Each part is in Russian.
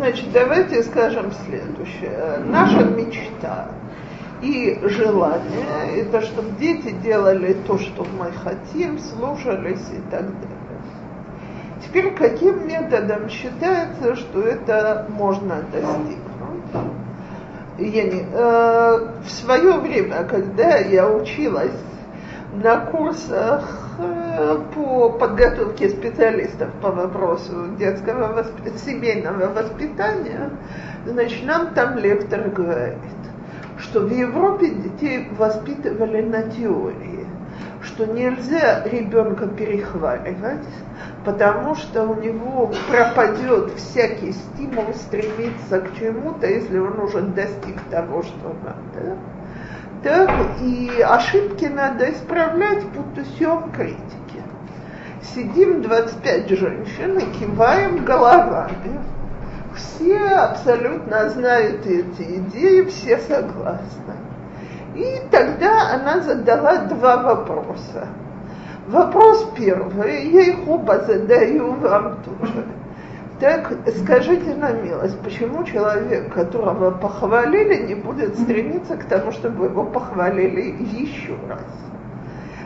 значит, давайте скажем следующее. Наша мечта и желание – это чтобы дети делали то, что мы хотим, слушались и так далее. Теперь каким методом считается, что это можно достигнуть? Я не, э, в свое время, когда я училась на курсах по подготовке специалистов по вопросу детского восп... семейного воспитания, значит, нам там лектор говорит, что в Европе детей воспитывали на теории, что нельзя ребенка перехваливать, потому что у него пропадет всякий стимул стремиться к чему-то, если он уже достиг того, что надо. Так, и ошибки надо исправлять путем критики. Сидим 25 женщин и киваем головами. Все абсолютно знают эти идеи, все согласны. И тогда она задала два вопроса. Вопрос первый, я их оба задаю вам тоже. Так скажите на милость, почему человек, которого похвалили, не будет стремиться к тому, чтобы его похвалили еще раз?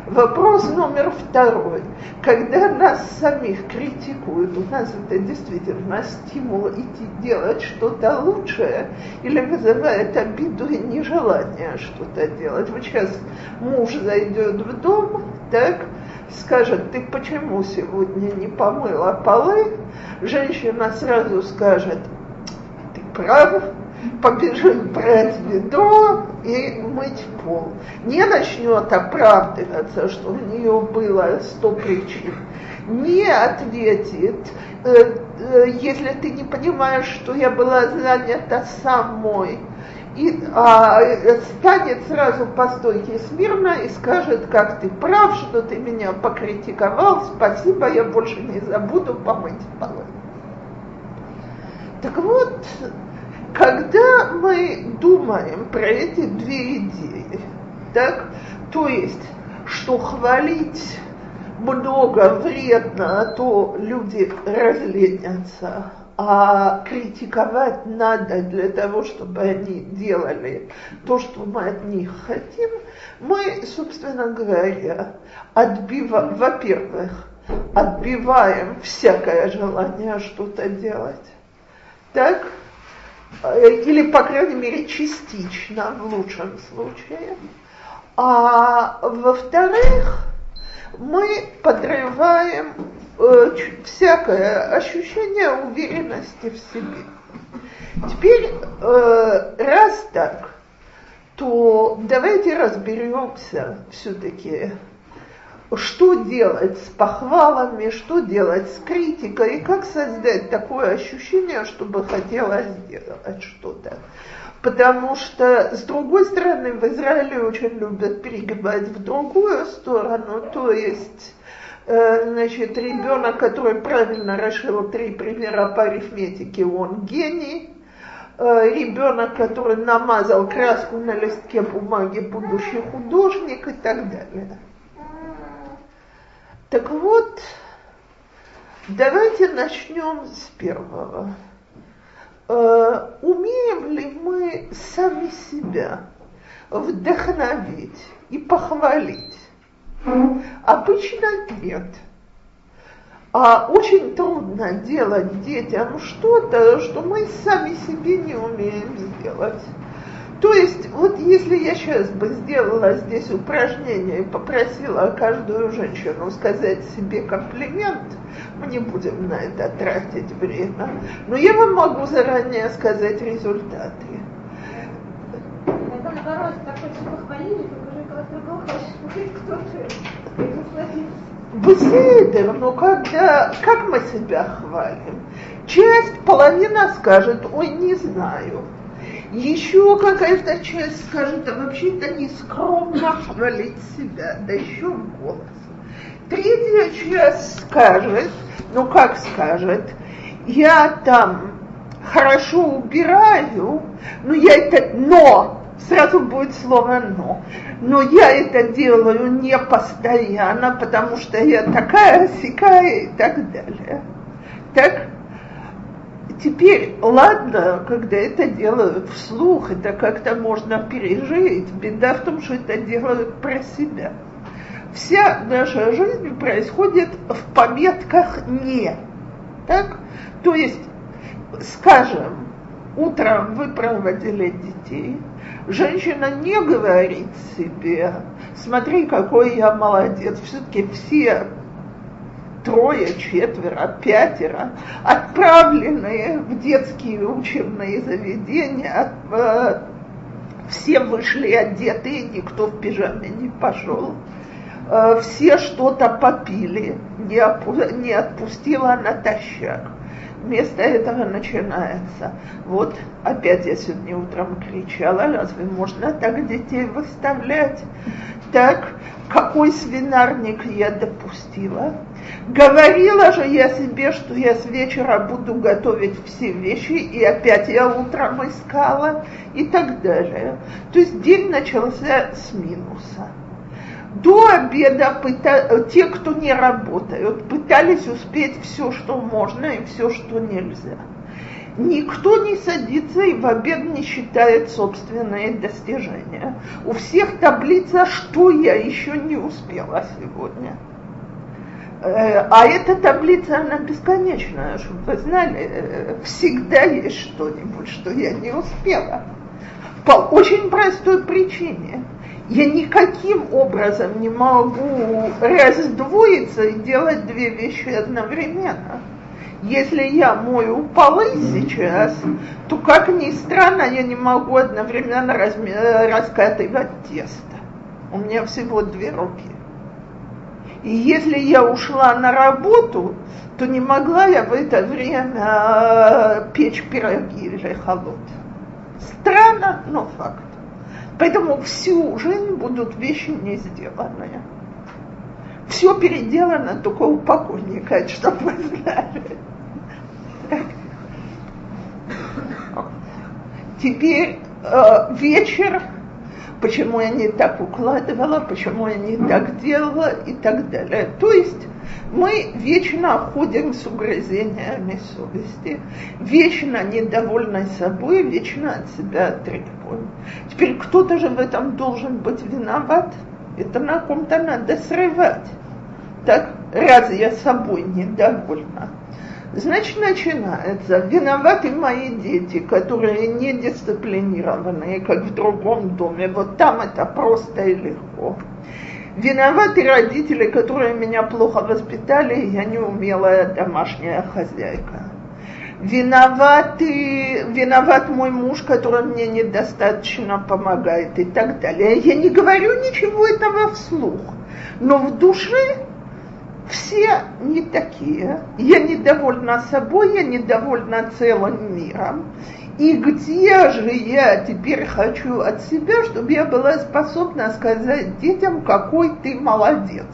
Вопрос номер второй. Когда нас самих критикуют, у нас это действительно стимул идти делать что-то лучшее или вызывает обиду и нежелание что-то делать. Вот сейчас муж зайдет в дом, так, скажет, ты почему сегодня не помыла полы, женщина сразу скажет, ты прав, побежит брать ведро и мыть пол. Не начнет оправдываться, что у нее было сто причин. Не ответит, э, э, если ты не понимаешь, что я была занята самой, и а, станет сразу по стойке смирно и скажет, как ты прав, что ты меня покритиковал, спасибо, я больше не забуду помыть полы. Так вот, когда мы думаем про эти две идеи, так, то есть, что хвалить много вредно, а то люди разленятся, а критиковать надо для того, чтобы они делали то, что мы от них хотим, мы, собственно говоря, отбиваем, во-первых, отбиваем всякое желание что-то делать, так, или, по крайней мере, частично, в лучшем случае. А во-вторых, мы подрываем э, всякое ощущение уверенности в себе. Теперь, э, раз так, то давайте разберемся все-таки, что делать с похвалами, что делать с критикой, и как создать такое ощущение, чтобы хотелось сделать что-то. Потому что, с другой стороны, в Израиле очень любят перегибать в другую сторону, то есть э, значит, ребенок, который правильно решил три примера по арифметике, он гений. Э, ребенок, который намазал краску на листке бумаги, будущий художник и так далее. Так вот, давайте начнем с первого э, умеем ли мы сами себя вдохновить и похвалить? Обычно нет. А очень трудно делать детям что-то, что мы сами себе не умеем сделать. То есть, вот если я сейчас бы сделала здесь упражнение и попросила каждую женщину сказать себе комплимент, мы не будем на это тратить время, но я вам могу заранее сказать результаты. Это наоборот, так уже когда Беседер, но когда, как мы себя хвалим? Часть, половина скажет, ой, не знаю. Еще какая-то часть скажет, а вообще-то не скромно хвалить себя, да еще в голос. Третья часть скажет, ну как скажет, я там хорошо убираю, но я это, но, сразу будет слово но, но я это делаю не постоянно, потому что я такая, сякая и так далее. Так, Теперь, ладно, когда это делают вслух, это как-то можно пережить. Беда в том, что это делают про себя. Вся наша жизнь происходит в пометках «не». Так? То есть, скажем, утром вы проводили детей, женщина не говорит себе, смотри, какой я молодец, все-таки все трое, четверо, пятеро, отправленные в детские учебные заведения, э, все вышли одетые, никто в пижаме не пошел. Э, все что-то попили, не, не отпустила натощак. Вместо этого начинается. Вот опять я сегодня утром кричала, разве можно так детей выставлять? Так, какой свинарник я допустила? Говорила же я себе, что я с вечера буду готовить все вещи, и опять я утром искала, и так далее. То есть день начался с минуса. До обеда пыта... те, кто не работают, пытались успеть все, что можно, и все, что нельзя. Никто не садится и в обед не считает собственные достижения. У всех таблица, что я еще не успела сегодня. Э, а эта таблица, она бесконечная, чтобы вы знали, э, всегда есть что-нибудь, что я не успела. По очень простой причине. Я никаким образом не могу раздвоиться и делать две вещи одновременно. Если я мою полы сейчас, то, как ни странно, я не могу одновременно раскатывать тесто. У меня всего две руки. И если я ушла на работу, то не могла я в это время э, печь пироги или холод. Странно, но факт. Поэтому всю жизнь будут вещи не сделанные. Все переделано только у покойника, чтобы вы знали. Теперь э, вечер почему я не так укладывала, почему я не так делала и так далее. То есть мы вечно ходим с угрызениями совести, вечно недовольны собой, вечно от себя требуем. Теперь кто-то же в этом должен быть виноват. Это на ком-то надо срывать. Так, раз я собой недовольна, Значит, начинается. Виноваты мои дети, которые не дисциплинированные, как в другом доме. Вот там это просто и легко. Виноваты родители, которые меня плохо воспитали, я не умелая домашняя хозяйка. Виноваты, виноват мой муж, который мне недостаточно помогает и так далее. Я не говорю ничего этого вслух, но в душе все не такие. Я недовольна собой, я недовольна целым миром. И где же я теперь хочу от себя, чтобы я была способна сказать детям, какой ты молодец?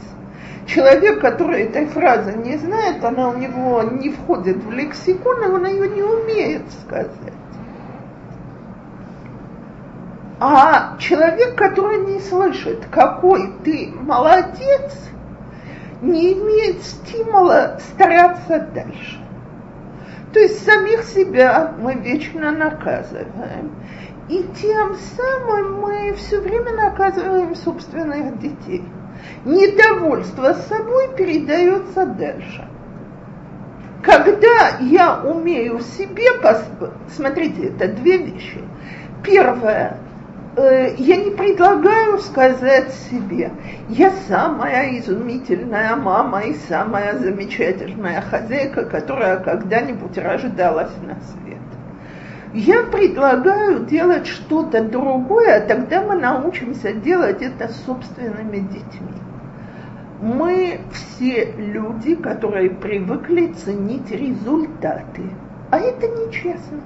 Человек, который этой фразы не знает, она у него не входит в лексикон, и он ее не умеет сказать. А человек, который не слышит, какой ты молодец, не имеет стимула стараться дальше. То есть самих себя мы вечно наказываем. И тем самым мы все время наказываем собственных детей. Недовольство собой передается дальше. Когда я умею себе, смотрите, это две вещи. Первое, я не предлагаю сказать себе, я самая изумительная мама и самая замечательная хозяйка, которая когда-нибудь рождалась на свет. Я предлагаю делать что-то другое, тогда мы научимся делать это собственными детьми. Мы все люди, которые привыкли ценить результаты, а это нечестно.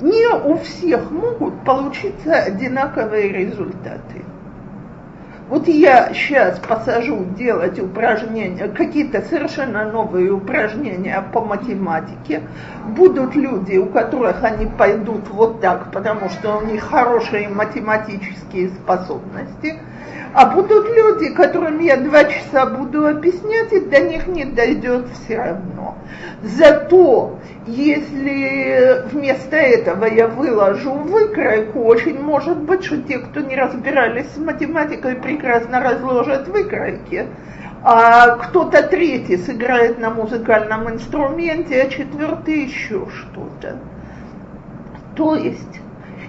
Не у всех могут получиться одинаковые результаты. Вот я сейчас посажу делать упражнения, какие-то совершенно новые упражнения по математике. Будут люди, у которых они пойдут вот так, потому что у них хорошие математические способности. А будут люди, которым я два часа буду объяснять, и до них не дойдет все равно. Зато если вместо этого я выложу выкройку, очень может быть, что те, кто не разбирались с математикой, прекрасно разложат выкройки, а кто-то третий сыграет на музыкальном инструменте, а четвертый еще что-то. То есть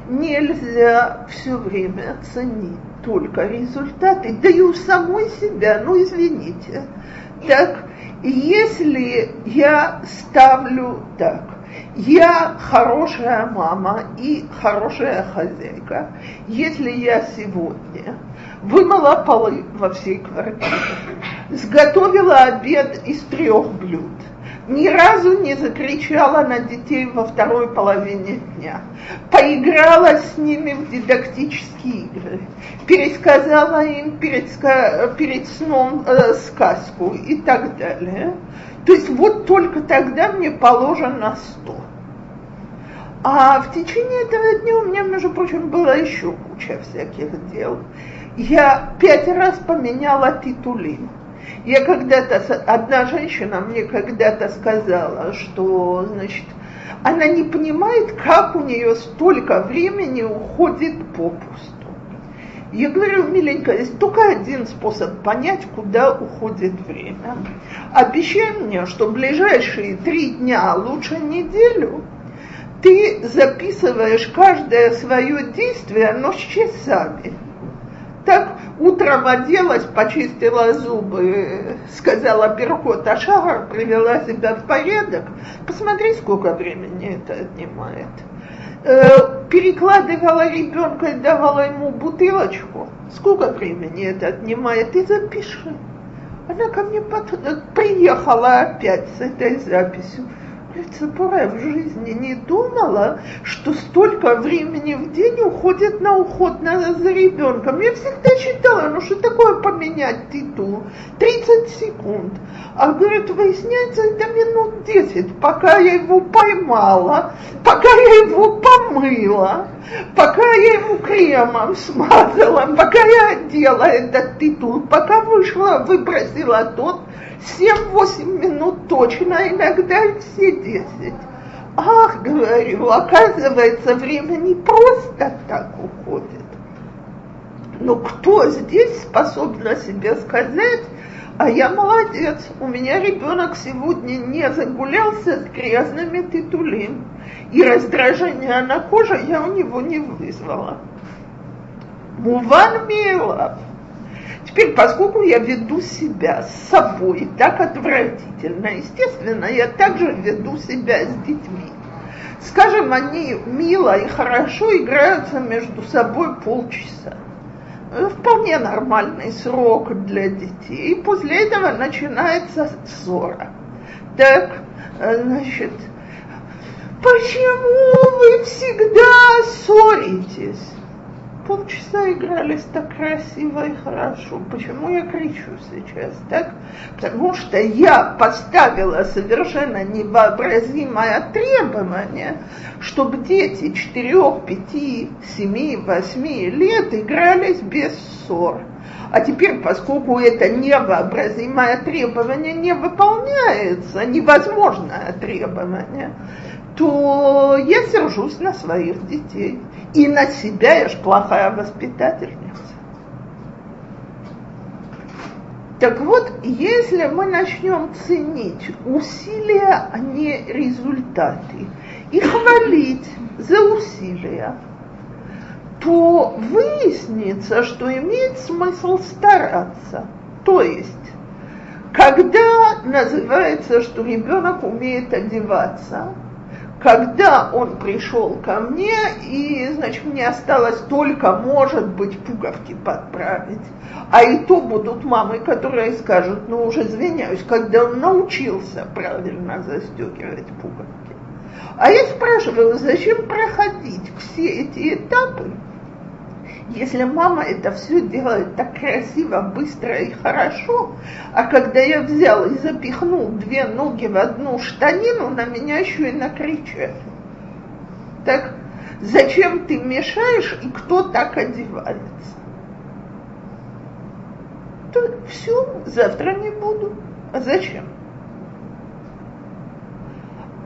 нельзя все время ценить только результаты, да и у самой себя, ну извините. Так, если я ставлю так, я хорошая мама и хорошая хозяйка, если я сегодня вымыла полы во всей квартире, сготовила обед из трех блюд, ни разу не закричала на детей во второй половине дня, поиграла с ними в дидактические игры, пересказала им перед, перед сном э, сказку и так далее. То есть вот только тогда мне положено сто. А в течение этого дня у меня, между прочим, была еще куча всяких дел. Я пять раз поменяла титулин. Я когда-то, одна женщина мне когда-то сказала, что, значит, она не понимает, как у нее столько времени уходит попусту. Я говорю, миленькая, есть только один способ понять, куда уходит время. Обещай мне, что ближайшие три дня, а лучше неделю, ты записываешь каждое свое действие, но с часами. Так утром оделась, почистила зубы, сказала Беркот Ашагар, привела себя в порядок. Посмотри, сколько времени это отнимает. Э, перекладывала ребенка и давала ему бутылочку. Сколько времени это отнимает? И запиши. Она ко мне под... приехала опять с этой записью. Цепура в жизни не думала, что столько времени в день уходит на уход на, за ребенком. Я всегда считала, ну что такое поменять титул? 30 секунд. А говорит, выясняется, это минут 10, пока я его поймала, пока я его помыла, пока я ему кремом смазала, пока я одела этот титул, пока вышла, выбросила тот, 7-8 минут точно, иногда и все 10. Ах, говорю, оказывается, время не просто так уходит. Но кто здесь способен себе сказать, а я молодец, у меня ребенок сегодня не загулялся с грязными титулин, и раздражение на коже я у него не вызвала. Муван Милов. Теперь, поскольку я веду себя с собой так отвратительно, естественно, я также веду себя с детьми. Скажем, они мило и хорошо играются между собой полчаса. Вполне нормальный срок для детей. И после этого начинается ссора. Так, значит, почему вы всегда ссоритесь? Полчаса игрались так красиво и хорошо. Почему я кричу сейчас, так? Потому что я поставила совершенно невообразимое требование, чтобы дети 4, 5, 7, 8 лет игрались без ссор. А теперь, поскольку это невообразимое требование не выполняется, невозможное требование, то я сержусь на своих детей. И на себя я ж плохая воспитательница. Так вот, если мы начнем ценить усилия, а не результаты, и хвалить за усилия, то выяснится, что имеет смысл стараться. То есть, когда называется, что ребенок умеет одеваться, когда он пришел ко мне, и, значит, мне осталось только, может быть, пуговки подправить. А и то будут мамы, которые скажут, ну уже извиняюсь, когда он научился правильно застегивать пуговки. А я спрашиваю, зачем проходить все эти этапы, если мама это все делает так красиво, быстро и хорошо, а когда я взял и запихнул две ноги в одну штанину, на меня еще и накричали. Так зачем ты мешаешь и кто так одевается? То все, завтра не буду. А зачем?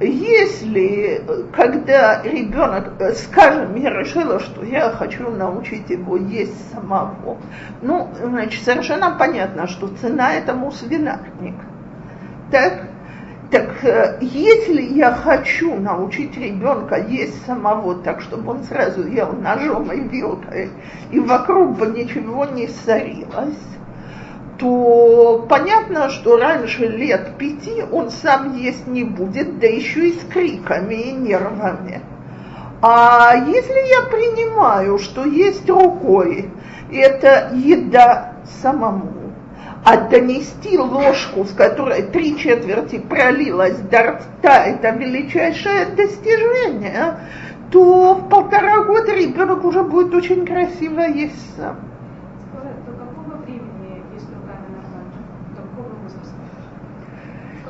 Если, когда ребенок, скажем, я решила, что я хочу научить его есть самого, ну, значит, совершенно понятно, что цена этому свинарник. Так, так если я хочу научить ребенка есть самого так, чтобы он сразу ел ножом и вилкой, и вокруг бы ничего не сорилось, то понятно, что раньше лет пяти он сам есть не будет, да еще и с криками и нервами. А если я принимаю, что есть рукой, это еда самому, а донести ложку, с которой три четверти пролилась до рта, это величайшее достижение, то в полтора года ребенок уже будет очень красиво есть сам.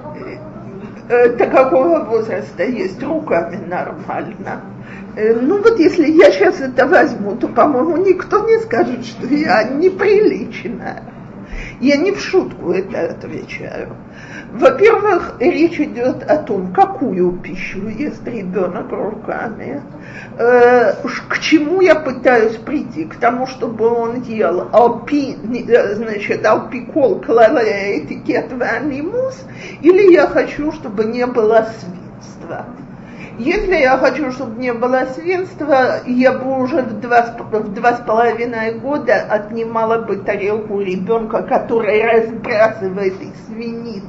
Э, до какого возраста есть руками нормально. Э, ну вот если я сейчас это возьму, то, по-моему, никто не скажет, что я неприличная. Я не в шутку это отвечаю. Во-первых, речь идет о том, какую пищу ест ребенок руками. Э, к чему я пытаюсь прийти? К тому, чтобы он ел алпи, э, значит, алпикол, клаве, этикет, ванимус, или я хочу, чтобы не было свинства. Если я хочу, чтобы не было свинства, я бы уже в два, в два с половиной года отнимала бы тарелку ребенка, который разбрасывает и свинит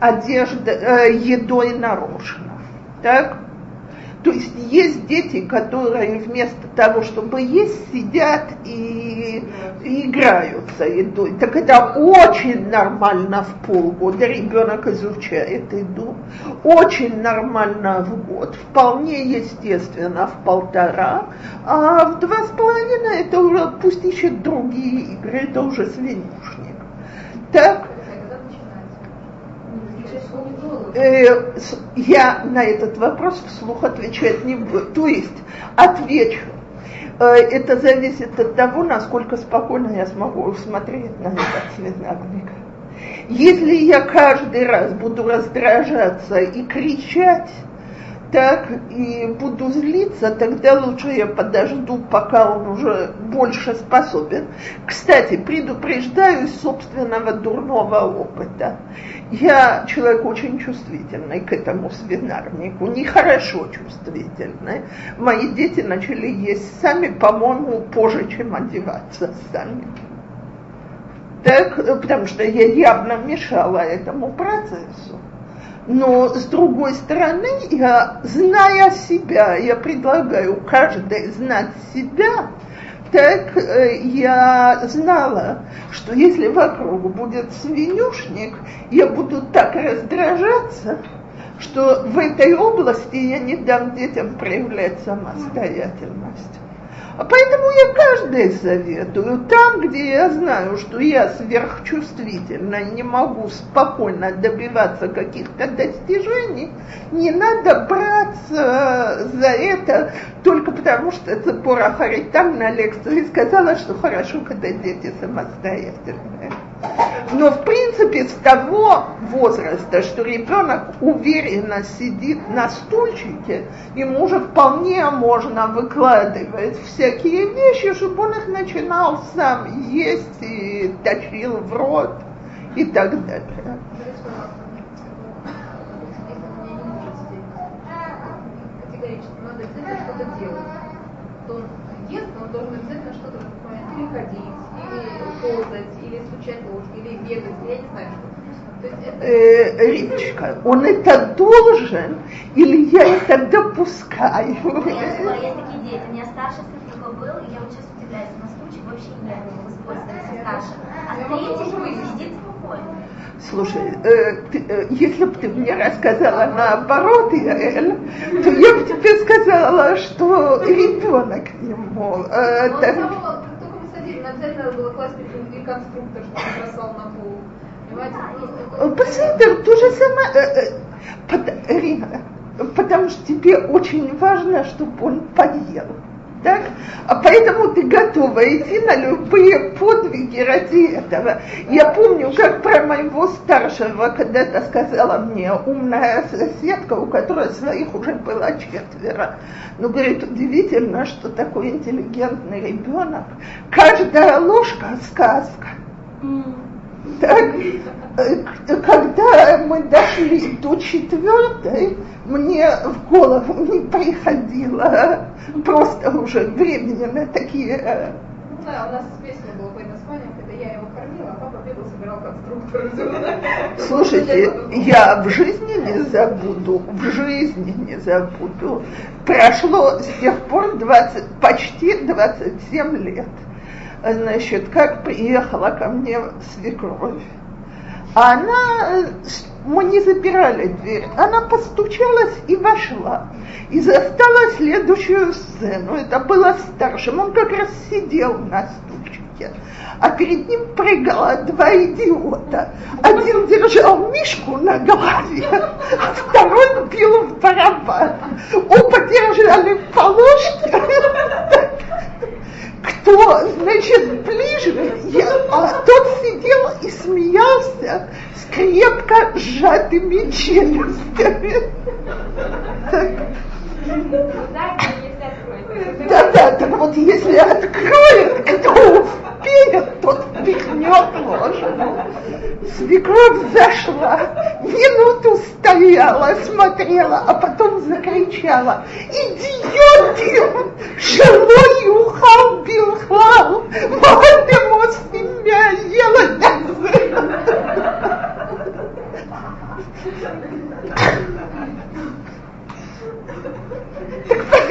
одежда, э, едой нарочно. Так? То есть есть дети, которые вместо того, чтобы есть, сидят и играются едой. Так это очень нормально в полгода ребенок изучает еду. Очень нормально в год. Вполне естественно в полтора. А в два с половиной это уже пусть ищет другие игры, это уже свинюшник. Так, э, я на этот вопрос вслух отвечать не буду. То есть отвечу. Э, это зависит от того, насколько спокойно я смогу смотреть на этот свинарник. Если я каждый раз буду раздражаться и кричать, так и буду злиться, тогда лучше я подожду, пока он уже больше способен. Кстати, предупреждаю из собственного дурного опыта. Я человек очень чувствительный к этому свинарнику, нехорошо чувствительный. Мои дети начали есть сами, по-моему, позже, чем одеваться сами. Так, потому что я явно мешала этому процессу. Но с другой стороны, я, зная себя, я предлагаю каждой знать себя, так э, я знала, что если вокруг будет свинюшник, я буду так раздражаться, что в этой области я не дам детям проявлять самостоятельность. А поэтому я каждый советую, там, где я знаю, что я сверхчувствительна и не могу спокойно добиваться каких-то достижений, не надо браться за это только потому, что Цепора Харитам на лекции сказала, что хорошо, когда дети самостоятельные. Но в принципе с того возраста, что ребенок уверенно сидит на стульчике, ему уже вполне можно выкладывать всякие вещи, чтобы он их начинал сам есть и точил в рот и так далее. то он ест, но он должен обязательно что-то или ходить, или ползать, или стучать ложкой, или бегать, я не знаю что. Э, Риточка, он это должен или я это допускаю? Я есть такие дети. У меня старший сын такой был, и я вот сейчас удивляюсь, на случай вообще не был использовать старший. А третий сидит спокойно. Слушай, э, ты, э, если бы ты мне рассказала наоборот, Яэль, то я бы тебе сказала, что ребенок ему. Э, ну, обязательно надо было класть конструктор, чтобы он бросал на пол. Понимаете? Посмотри, то же самое. Э, э, Рина, потому что тебе очень важно, чтобы он поел. Так? А поэтому ты готова идти на любые подвиги ради этого. Я помню, как про моего старшего когда-то сказала мне умная соседка, у которой своих уже было четверо. Ну, говорит, удивительно, что такой интеллигентный ребенок. Каждая ложка сказка. Так, когда мы дошли до четвертой, мне в голову не приходило просто уже времени на такие... Ну да, у нас песня была по названием, когда я его кормила, а папа бегал, собирал конструктор. Слушайте, я в жизни не забуду, в жизни не забуду. Прошло с тех пор 20, почти 27 лет значит, как приехала ко мне свекровь. Она, мы не запирали дверь, она постучалась и вошла. И застала следующую сцену. Это было старшим, он как раз сидел на стульчике. А перед ним прыгало два идиота. Один держал мишку на голове, а второй бил в барабан. Оба держали по ложке кто, значит, ближе, я, а тот сидел и смеялся с крепко сжатыми челюстями. Да, да, так вот если откроет, кто успеет, тот пихнет ложку. Свекровь зашла, минуту стояла, смотрела, а потом закричала, идиоти, шелой ухал билхал, мать себя ела Так поэтому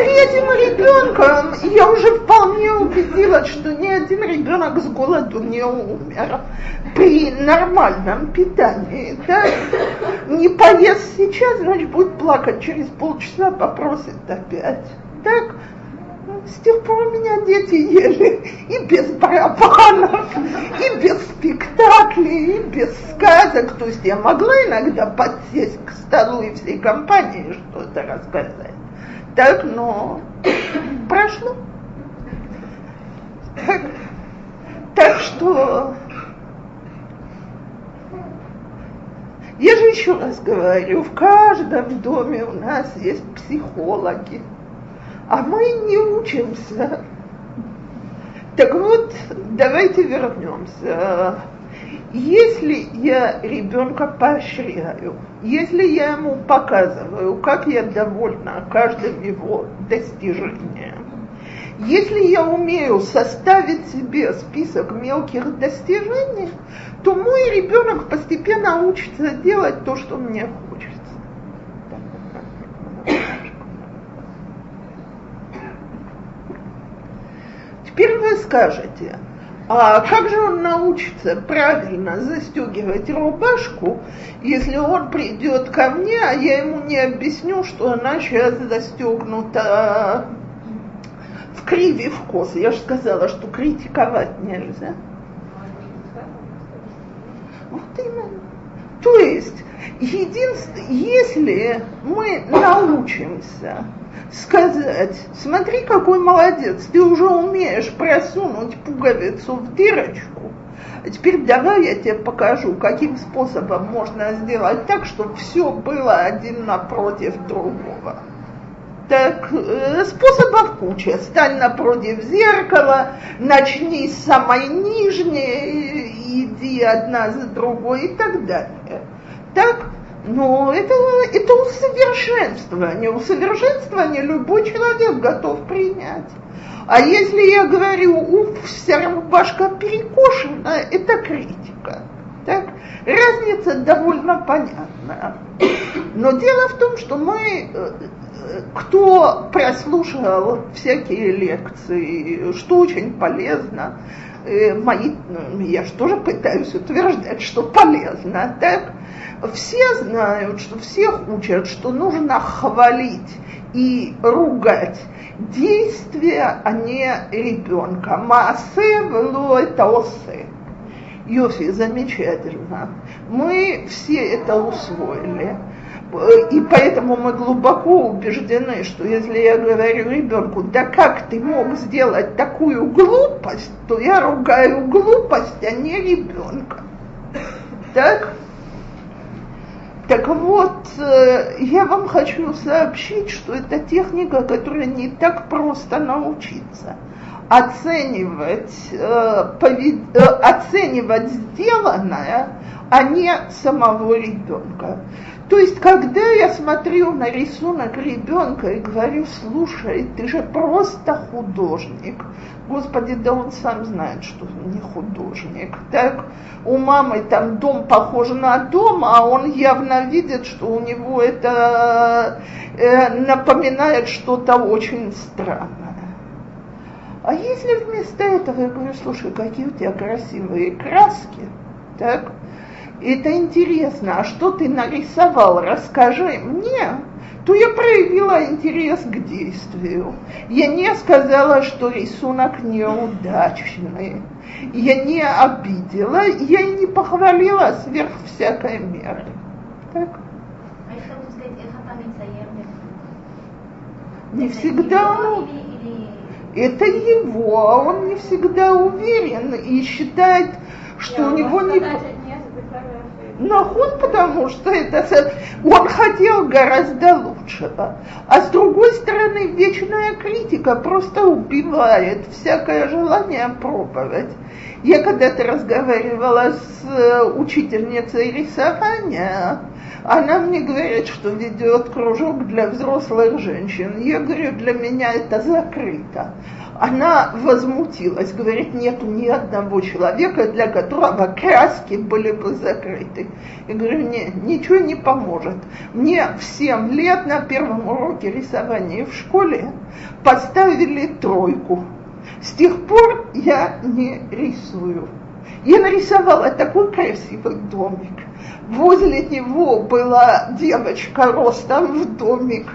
Третьим ребенком я уже вполне убедилась, что ни один ребенок с голоду не умер при нормальном питании. Да? Не поест сейчас, значит будет плакать через полчаса, попросит опять. Так? С тех пор у меня дети ели и без барабанов, и без спектаклей, и без сказок. То есть я могла иногда подсесть к столу и всей компании что-то рассказать. Так, но прошло. Так, так что я же еще раз говорю, в каждом доме у нас есть психологи а мы не учимся. Так вот, давайте вернемся. Если я ребенка поощряю, если я ему показываю, как я довольна каждым его достижением, если я умею составить себе список мелких достижений, то мой ребенок постепенно учится делать то, что мне хочется. Теперь вы скажете, а как же он научится правильно застегивать рубашку, если он придет ко мне, а я ему не объясню, что она сейчас застегнута в криве в кос. Я же сказала, что критиковать нельзя. Вот именно. То есть, единственное, если мы научимся сказать, смотри, какой молодец, ты уже умеешь просунуть пуговицу в дырочку, а теперь давай я тебе покажу, каким способом можно сделать так, чтобы все было один напротив другого. Так, э, способов куча. Стань напротив зеркала, начни с самой нижней, иди одна за другой и так далее. Так, но это, это усовершенствование. Усовершенствование любой человек готов принять. А если я говорю, уф, вся рубашка перекошена, это критика. Так? Разница довольно понятна. Но дело в том, что мы, э, кто прослушал всякие лекции, что очень полезно, э, мои, ну, я же тоже пытаюсь утверждать, что полезно, так? Все знают, что всех учат, что нужно хвалить и ругать действия, а не ребенка. Маасе вело это осе. Йофи, замечательно. Мы все это усвоили. И поэтому мы глубоко убеждены, что если я говорю ребенку, да как ты мог сделать такую глупость, то я ругаю глупость, а не ребенка. Так? Так вот, э, я вам хочу сообщить, что это техника, которой не так просто научиться. Оценивать, э, повед... э, оценивать сделанное, а не самого ребенка. То есть, когда я смотрю на рисунок ребенка и говорю, слушай, ты же просто художник. Господи, да он сам знает, что он не художник. Так, у мамы там дом похож на дом, а он явно видит, что у него это э, напоминает что-то очень странное. А если вместо этого я говорю, слушай, какие у тебя красивые краски, так, это интересно, а что ты нарисовал, расскажи мне, то я проявила интерес к действию. Я не сказала, что рисунок неудачный. Я не обидела, я не похвалила сверх всякой меры. Так? Не всегда. Это его, а он не всегда уверен и считает, что у него не... Нахуй, потому что это он хотел гораздо лучшего. А с другой стороны, вечная критика просто убивает всякое желание пробовать. Я когда-то разговаривала с э, учительницей рисования, она мне говорит, что ведет кружок для взрослых женщин. Я говорю, для меня это закрыто она возмутилась, говорит, нету ни одного человека, для которого краски были бы закрыты. Я говорю, нет, ничего не поможет. Мне в 7 лет на первом уроке рисования в школе поставили тройку. С тех пор я не рисую. Я нарисовала такой красивый домик. Возле него была девочка ростом в домик.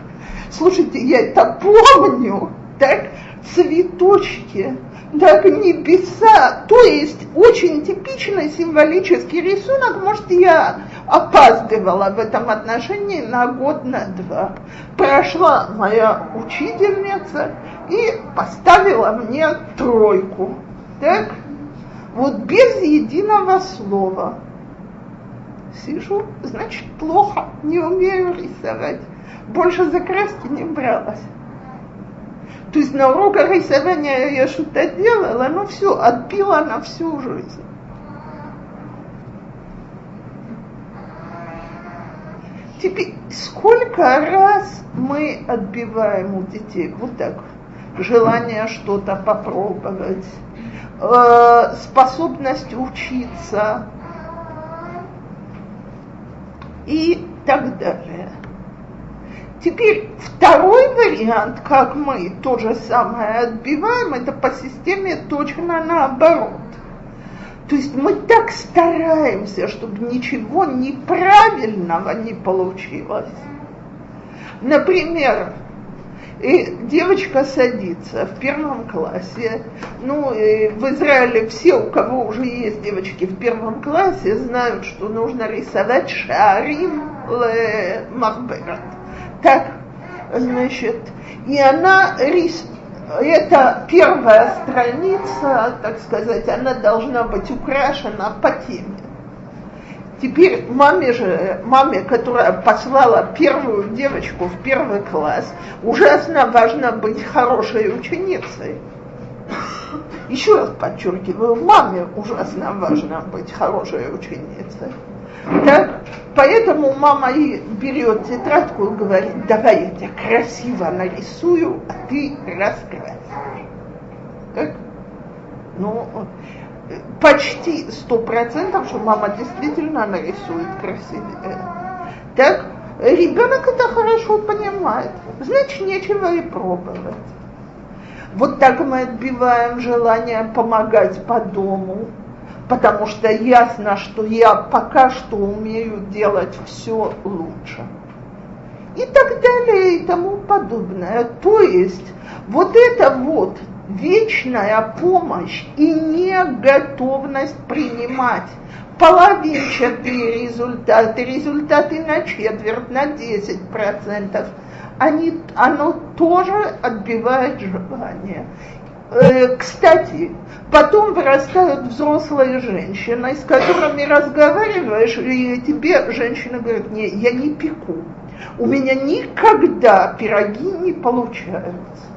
Слушайте, я это помню, так? цветочки, так небеса, то есть очень типичный символический рисунок, может, я опаздывала в этом отношении на год, на два. Прошла моя учительница и поставила мне тройку, так, вот без единого слова. Сижу, значит, плохо, не умею рисовать. Больше за краски не бралась. То есть на уроках рисования я что-то делала, но все, отбила на всю жизнь. Теперь, сколько раз мы отбиваем у детей вот так желание что-то попробовать, э, способность учиться и так далее. Теперь второй вариант, как мы то же самое отбиваем, это по системе точно наоборот. То есть мы так стараемся, чтобы ничего неправильного не получилось. Например, и девочка садится в первом классе. Ну, в Израиле все, у кого уже есть девочки в первом классе, знают, что нужно рисовать шарим ле махберат так, значит, и она рис, это первая страница, так сказать, она должна быть украшена по теме. Теперь маме же, маме, которая послала первую девочку в первый класс, ужасно важно быть хорошей ученицей. Еще раз подчеркиваю, маме ужасно важно быть хорошей ученицей. Так? Поэтому мама и берет тетрадку и говорит, давай я тебя красиво нарисую, а ты раскрасишь. Так? Ну, почти сто процентов, что мама действительно нарисует красивее. Так? Ребенок это хорошо понимает. Значит, нечего и пробовать. Вот так мы отбиваем желание помогать по дому, потому что ясно, что я пока что умею делать все лучше. И так далее и тому подобное. То есть вот это вот вечная помощь и неготовность принимать половинчатые результаты, результаты на четверть, на 10%, они, оно тоже отбивает желание. Э, кстати, потом вырастают взрослые женщины, с которыми разговариваешь, и тебе женщина говорит, не, я не пеку, у меня никогда пироги не получаются.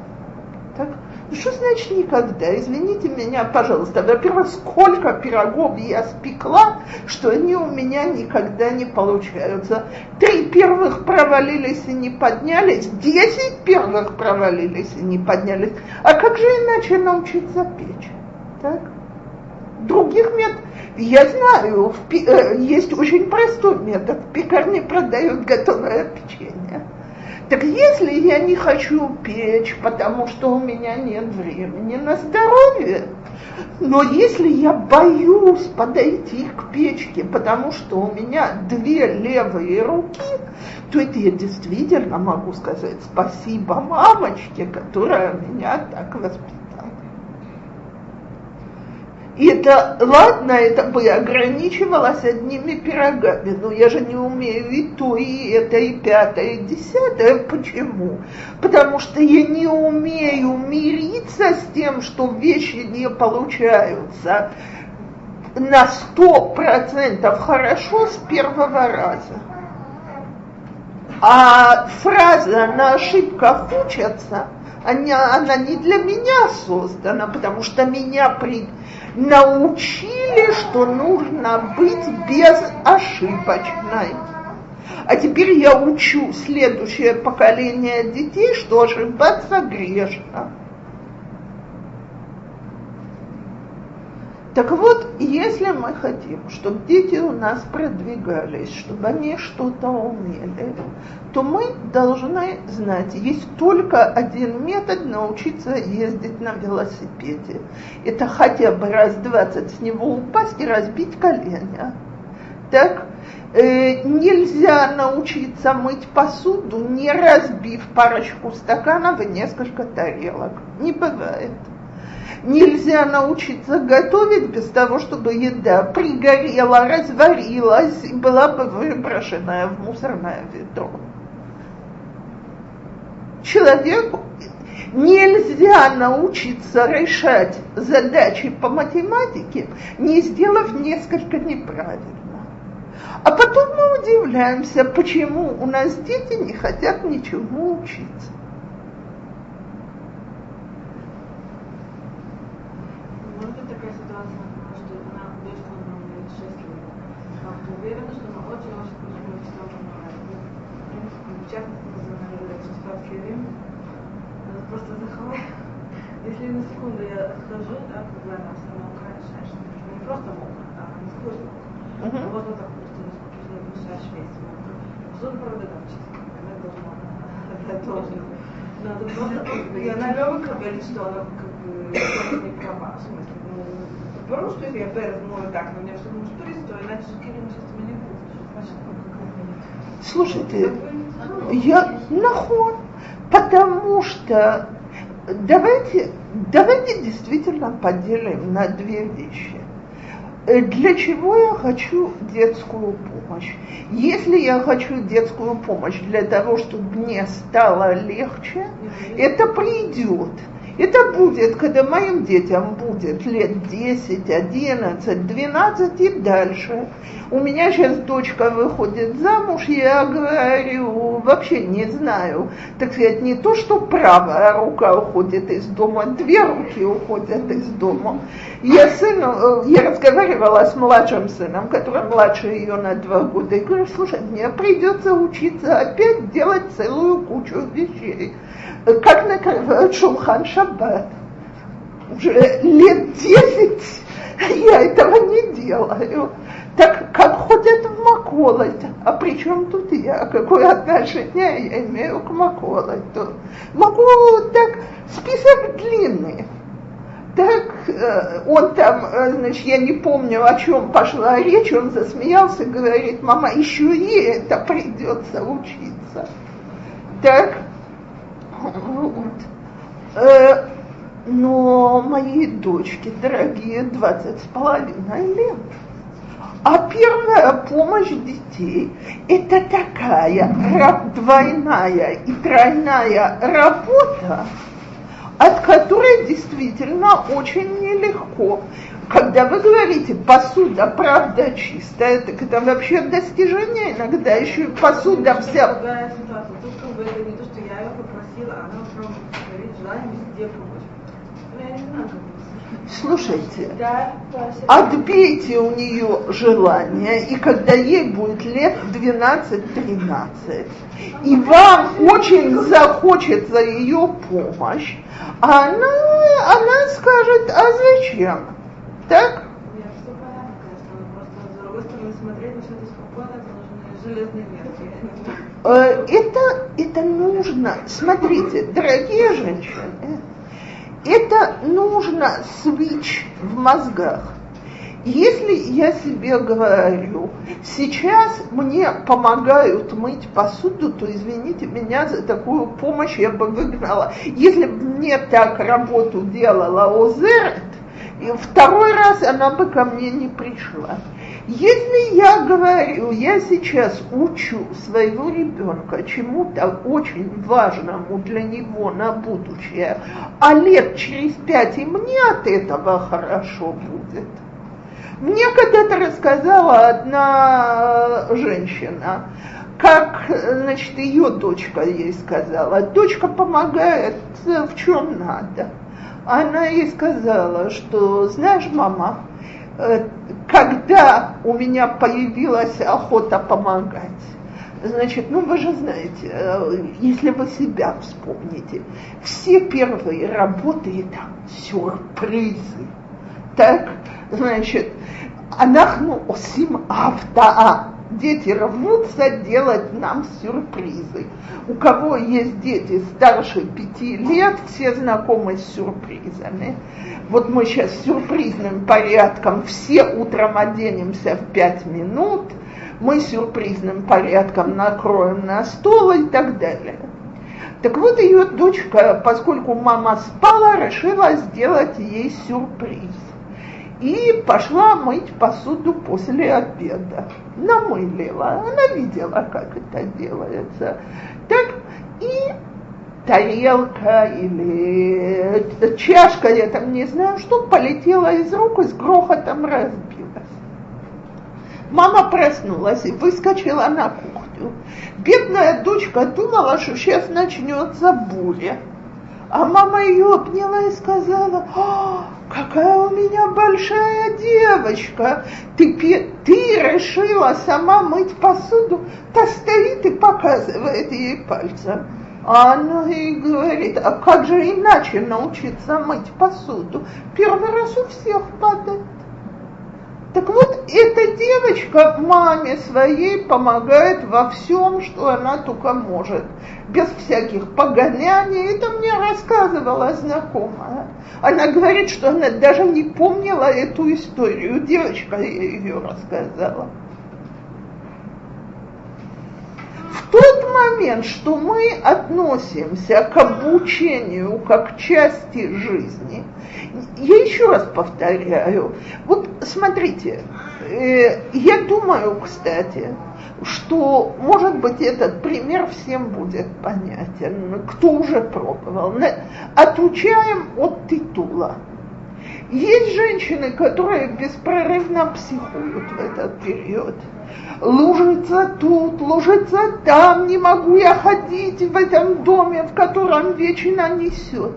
Так? Что значит никогда? Извините меня, пожалуйста. Во-первых, сколько пирогов я спекла, что они у меня никогда не получаются. Три первых провалились и не поднялись, десять первых провалились и не поднялись. А как же иначе научиться печь? Так? Других методов. Я знаю, в, э, есть очень простой метод. В пекарне продают готовое печенье. Так если я не хочу печь, потому что у меня нет времени на здоровье, но если я боюсь подойти к печке, потому что у меня две левые руки, то это я действительно могу сказать спасибо мамочке, которая меня так воспитала. И это, ладно, это бы ограничивалось одними пирогами, но я же не умею и то, и это, и пятое, и десятое. Почему? Потому что я не умею мириться с тем, что вещи не получаются на сто процентов хорошо с первого раза. А фраза «на ошибках учатся» она, она не для меня создана, потому что меня при, научили, что нужно быть безошибочной. А теперь я учу следующее поколение детей, что ошибаться грешно. Так вот, если мы хотим, чтобы дети у нас продвигались, чтобы они что-то умели, то мы должны знать, есть только один метод научиться ездить на велосипеде. Это хотя бы раз двадцать с него упасть и разбить колени. Так, э, нельзя научиться мыть посуду, не разбив парочку стаканов и несколько тарелок. Не бывает. Нельзя научиться готовить без того, чтобы еда пригорела, разварилась и была бы выброшенная в мусорное ведро. Человеку нельзя научиться решать задачи по математике, не сделав несколько неправильно. А потом мы удивляемся, почему у нас дети не хотят ничему учиться. говорит, что она как бы не права, в смысле, ну, потому что если я Берез мою так, но у а меня что-то штурис, то иначе с Кирилл не будет. Значит, ну, Слушайте, я нахуй, потому что давайте, давайте действительно поделим на две вещи. Э, для чего я хочу детскую помощь? Если я хочу детскую помощь для того, чтобы мне стало легче, это придет. Это будет, когда моим детям будет лет 10, 11, 12 и дальше. У меня сейчас дочка выходит замуж, я говорю, вообще не знаю, так сказать, не то, что правая рука уходит из дома, две руки уходят из дома. Я сыну, э, я разговаривала с младшим сыном, который младше ее на два года, и говорю, слушай, мне придется учиться опять делать целую кучу вещей как накрывают шулхан шаббат. Уже лет десять я этого не делаю. Так как ходят в Маколот, а при чем тут я? Какое отношение я имею к Маколоту? Могу так, список длинный. Так э, он там, э, значит, я не помню, о чем пошла речь, он засмеялся, говорит, мама, еще и это придется учиться. Так, вот. Э, но мои дочки, дорогие, двадцать с половиной лет. А первая помощь детей – это такая двойная и тройная работа, от которой действительно очень нелегко. Когда вы говорите «посуда, правда, чистая», так это вообще достижение, иногда еще и посуда вся... Другая ситуация. Тут как бы это не то, что я ее попросила, а она говорит Ну, Слушайте, отбейте у нее желание, и когда ей будет лет 12-13, и вам очень захочется ее помощь, она, она скажет, а зачем? Так? Э, это, это нужно. Смотрите, дорогие женщины, это нужно свич в мозгах. Если я себе говорю, сейчас мне помогают мыть посуду, то извините меня за такую помощь, я бы выгнала. Если бы мне так работу делала Озерет, второй раз она бы ко мне не пришла. Если я говорю, я сейчас учу своего ребенка чему-то очень важному для него на будущее, а лет через пять и мне от этого хорошо будет. Мне когда-то рассказала одна женщина, как, значит, ее дочка ей сказала, дочка помогает в чем надо. Она ей сказала, что, знаешь, мама, когда у меня появилась охота помогать, значит, ну вы же знаете, э, если вы себя вспомните, все первые работы это сюрпризы. Так, значит, анахну осим автаа дети рвутся делать нам сюрпризы. У кого есть дети старше пяти лет, все знакомы с сюрпризами. Вот мы сейчас сюрпризным порядком все утром оденемся в пять минут, мы сюрпризным порядком накроем на стол и так далее. Так вот ее дочка, поскольку мама спала, решила сделать ей сюрприз и пошла мыть посуду после обеда. Намылила, она видела, как это делается. Так, и тарелка или чашка, я там не знаю, что полетела из рук и с грохотом разбилась. Мама проснулась и выскочила на кухню. Бедная дочка думала, что сейчас начнется буря. А мама ее обняла и сказала, «А, какая у меня большая девочка, ты, ты решила сама мыть посуду, та стоит и показывает ей пальцем. А она и говорит, а как же иначе научиться мыть посуду? Первый раз у всех падает. Так вот, эта девочка маме своей помогает во всем, что она только может, без всяких погоняний. Это мне рассказывала знакомая. Она говорит, что она даже не помнила эту историю. Девочка ей ее рассказала. В тот момент, что мы относимся к обучению как к части жизни, я еще раз повторяю, вот смотрите, э, я думаю, кстати, что, может быть, этот пример всем будет понятен, кто уже пробовал. Отучаем от титула. Есть женщины, которые беспрерывно психуют в этот период – лужица тут, лужица там, не могу я ходить в этом доме, в котором вечно несет.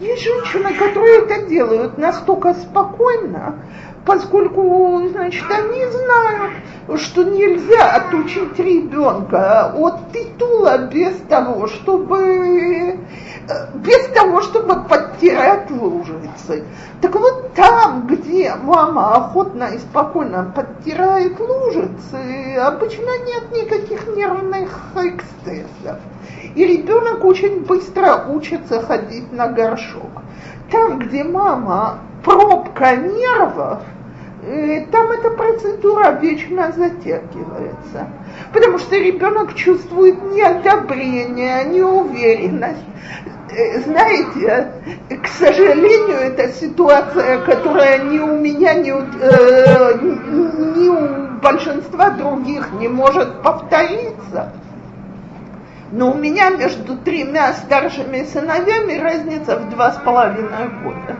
Есть женщины, которые это делают настолько спокойно, поскольку, значит, они знают, что нельзя отучить ребенка от титула без того, чтобы без того, чтобы подтирать лужицы. Так вот там, где мама охотно и спокойно подтирает лужицы, обычно нет никаких нервных эксцессов. И ребенок очень быстро учится ходить на горшок. Там, где мама пробка нервов, там эта процедура вечно затягивается. Потому что ребенок чувствует неодобрение, неуверенность. Э, знаете, к сожалению, это ситуация, которая ни у меня, ни у, э, ни у большинства других не может повториться. Но у меня между тремя старшими сыновьями разница в два с половиной года.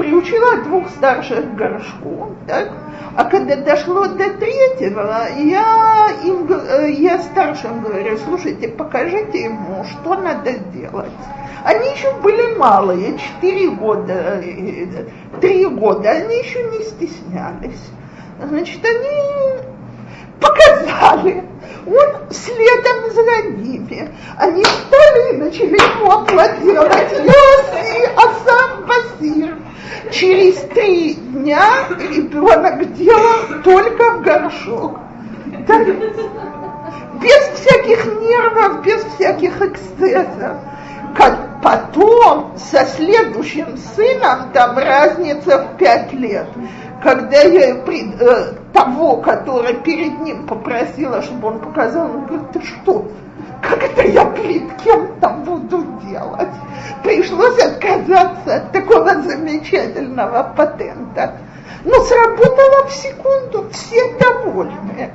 Приучила двух старших к горшку, так? А когда дошло до третьего, я, им, э, я старшим говорю, слушайте, покажите ему, что надо делать. Они еще были малые, четыре года, э, три года, они еще не стеснялись. Значит, они показали. Он следом за ними. Они встали и начали ему аплодировать. Йоси, а сам Басир. Через три дня ребенок делал только в горшок. Так, без всяких нервов, без всяких эксцессов. Как потом со следующим сыном там разница в пять лет когда я э, того, который перед ним попросила, чтобы он показал, он говорит, ты что, как это я перед кем-то буду делать? Пришлось отказаться от такого замечательного патента. Но сработало в секунду, все довольны.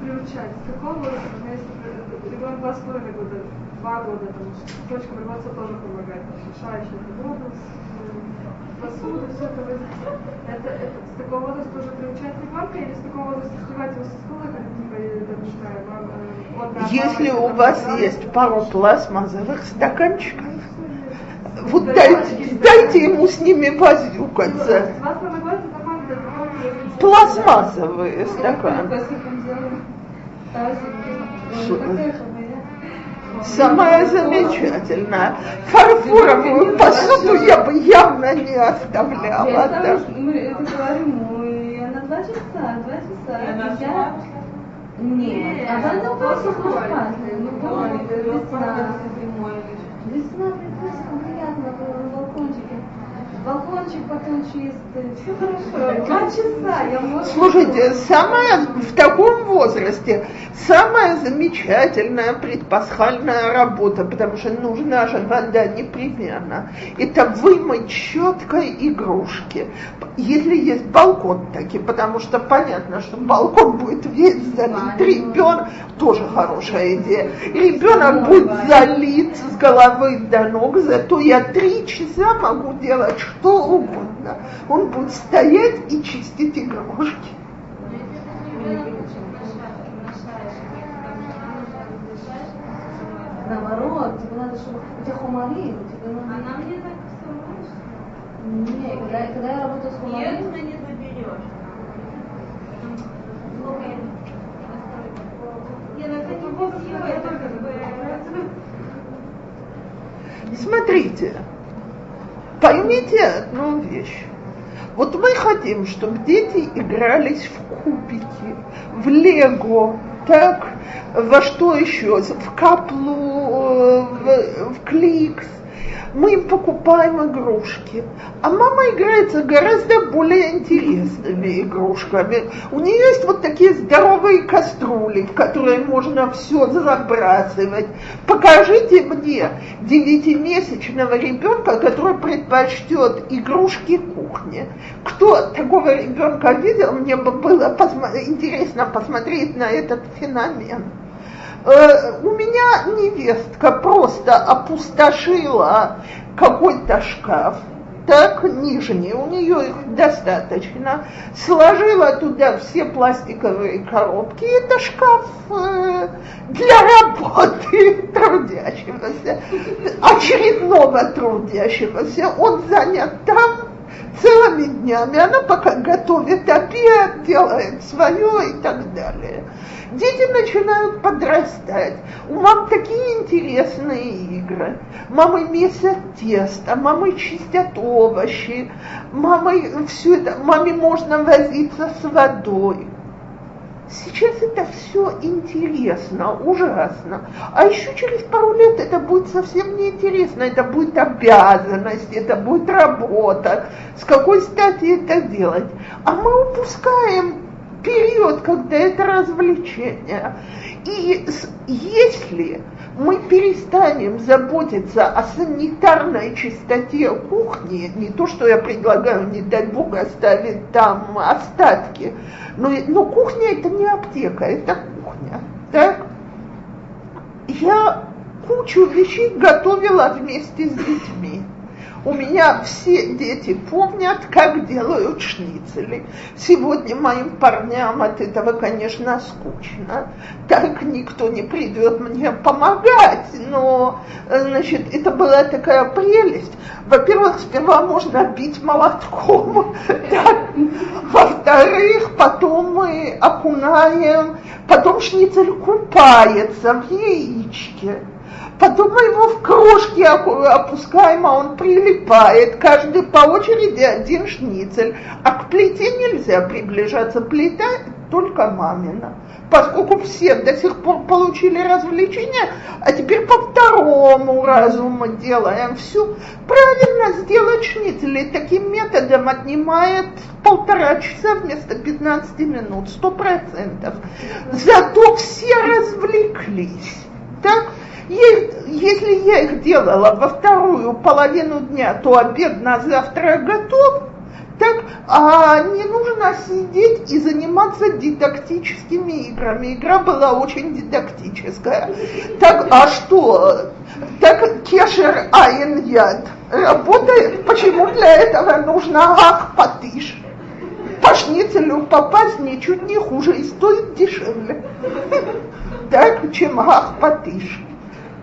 Приучать. С какого возраста, если ребенок два с половиной года два года, там, дочка моего тоже помогает, шиша еще воду, посуду, все это, это, это с такого возраста уже приучать ребенка или с такого возраста сливать его со стула, как типа, там, не знаю, мама, Если у вас есть пару пластмассовых стаканчиков, вот дайте, дайте ему с ними возюкаться. Пластмассовые стаканы. Самое замечательное. Фарфоровую посуду я бы явно не оставляла. Да. Мы это говорим, и она два часа, два часа. Нет, а она просто спать. Ну, весна. Весна прекрасно, приятно, на балкончике. Балкончик потом чистый, все хорошо. Два часа я могу... Слушайте, самое, в таком возрасте самая замечательная предпасхальная работа, потому что нужна же вода непременно, это вымыть щеткой игрушки. Если есть балкон таки, потому что понятно, что балкон будет весь залит, ребенок, тоже хорошая идея, ребенок будет залит с головы до ног, зато я три часа могу делать что угодно. Он будет стоять и чистить игрушки. Наоборот, тебе надо, чтобы у тебя хумарин, тебе надо... Она мне так все Не, когда, когда я работаю с хумарин... Ее ты не заберешь. Смотрите, поймите одну вещь. Вот мы хотим, чтобы дети игрались в кубики, в лего, так, во что еще, в каплу, в, в кликс, мы им покупаем игрушки. А мама играется гораздо более интересными игрушками. У нее есть вот такие здоровые кастрюли, в которые можно все забрасывать. Покажите мне девятимесячного ребенка, который предпочтет игрушки кухни. Кто такого ребенка видел, мне бы было посмо- интересно посмотреть на этот феномен. Э, у меня невестка просто опустошила какой-то шкаф, так, нижние, у нее их достаточно, сложила туда все пластиковые коробки, это шкаф э, для работы трудящегося, очередного трудящегося, он занят там, целыми днями, она пока готовит обед, делает свое и так далее. Дети начинают подрастать. У мам такие интересные игры. Мамы месят тесто, мамы чистят овощи, мамы все это, маме можно возиться с водой. Сейчас это все интересно, ужасно. А еще через пару лет это будет совсем неинтересно. Это будет обязанность, это будет работа. С какой стати это делать? А мы упускаем период, когда это развлечение. И если мы перестанем заботиться о санитарной чистоте кухни, не то, что я предлагаю, не дай бог, оставить там остатки, но, но кухня это не аптека, это кухня. Так? Я кучу вещей готовила вместе с детьми. У меня все дети помнят, как делают шницели. Сегодня моим парням от этого, конечно, скучно. Так никто не придет мне помогать, но, значит, это была такая прелесть. Во-первых, сперва можно бить молотком, во-вторых, потом мы окунаем, потом шницель купается в яичке. Потом мы его в крошки опускаем, а он прилипает. Каждый по очереди один шницель. А к плите нельзя приближаться. Плита только мамина. Поскольку все до сих пор получили развлечения, а теперь по второму разу мы делаем все. Правильно сделать шницели таким методом отнимает полтора часа вместо 15 минут, сто процентов. Зато все развлеклись. Так? Если я их делала во вторую половину дня, то обед на завтра готов, так а не нужно сидеть и заниматься дидактическими играми. Игра была очень дидактическая. Так, а что? Так кешер айн яд работает. Почему для этого нужно ах патыш? По шницелю попасть ничуть не хуже и стоит дешевле. Так, чем ах патыш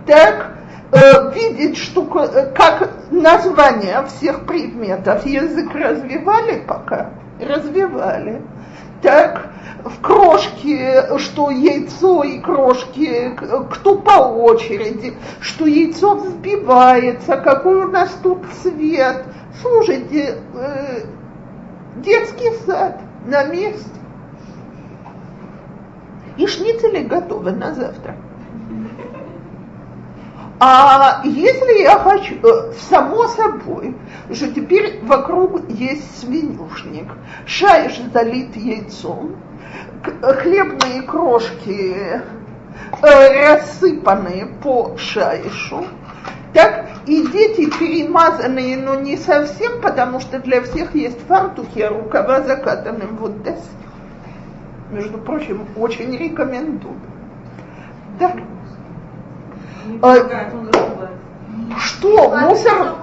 так э, видеть, что э, как название всех предметов язык развивали пока, развивали. Так, в крошке, что яйцо и крошки, кто по очереди, что яйцо взбивается, какой у нас тут цвет. Слушайте, э, детский сад на месте. И шницели готовы на завтра. А если я хочу, э, само собой, что теперь вокруг есть свинюшник, шаиш залит яйцом, хлебные крошки э, рассыпанные по шаишу, так и дети перемазанные, но не совсем, потому что для всех есть фартухи, а рукава закатаны вот до Между прочим, очень рекомендую. Так, что? Мусор?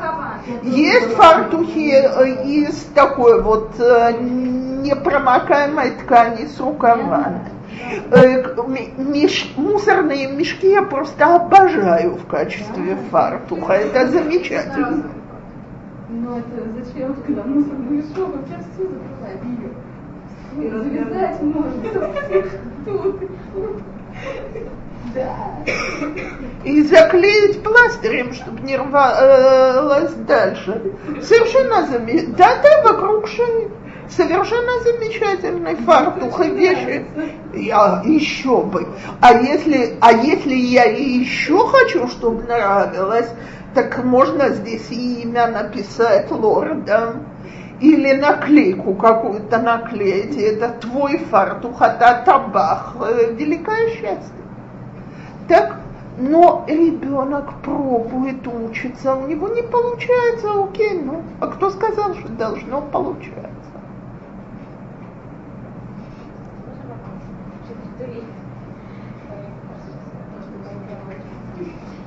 Есть фартухи э, из такой вот э, непромокаемой ткани с рукавами. Э, меш, мусорные мешки я просто обожаю в качестве фартуха. Это замечательно. Но это зачем, когда мусорный мешок, вообще все закрывает ее. И развязать можно. Тут. И заклеить пластырем, чтобы не рвалось дальше. Совершенно замечательно. Да-да, вокруг шеи. Совершенно замечательный фартух и вещи. Я еще бы. А если, а если я еще хочу, чтобы нравилось, так можно здесь и имя написать лордом или наклейку какую-то наклеить. Это твой фартух, это табах. Великое счастье. Так, но ребенок пробует учиться, у него не получается, окей, ну, а кто сказал, что должно получаться?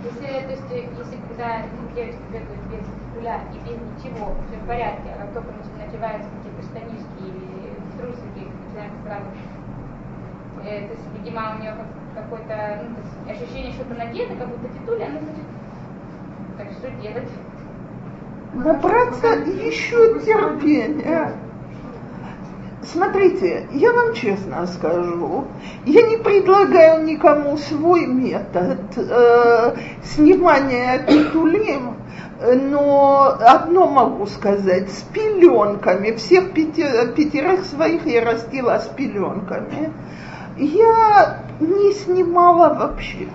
Если то есть, если когда девочка бегает без пуля и без ничего, все в порядке, а как только начинаются какие-то штанишки или трусики, начинается сразу, э, то есть, видимо, у нее какое-то ну, ощущение, что-то надето, как будто титуля, она значит, так что делать? Набраться еще терпения. Смотрите, я вам честно скажу, я не предлагаю никому свой метод э, снимания титулим, но одно могу сказать, с пеленками, всех пяти, пятерых своих я растила с пеленками, я не снимала вообще.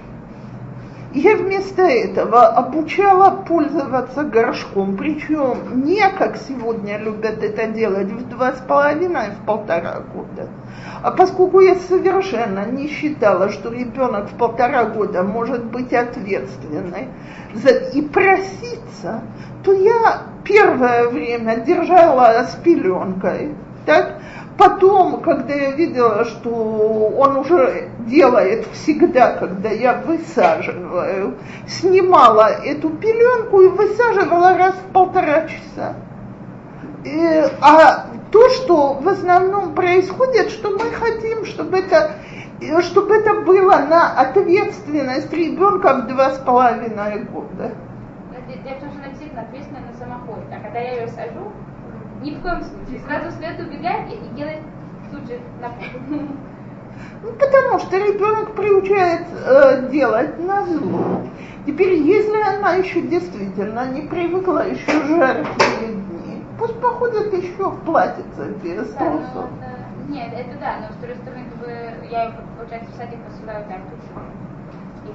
Я вместо этого обучала пользоваться горшком, причем не как сегодня любят это делать в два с половиной, в полтора года. А поскольку я совершенно не считала, что ребенок в полтора года может быть ответственный за, и проситься, то я первое время держала с пеленкой, так? Потом, когда я видела, что он уже делает всегда, когда я высаживаю, снимала эту пеленку и высаживала раз в полтора часа. И, а то, что в основном происходит, что мы хотим, чтобы это, чтобы это было на ответственность ребенка в два с половиной года. Что она действительно ответственна на самоход. А когда я ее сажу, ни в коем случае. Сразу свет убегает и, делает тут же на ну, потому что ребенок приучает э, делать на зло. Теперь, если она еще действительно не привыкла еще жаркие дни, пусть походит еще в платьице без да, трусов. Но, нет, это да, но с другой стороны, как бы, я, получается, в садик посылаю так, и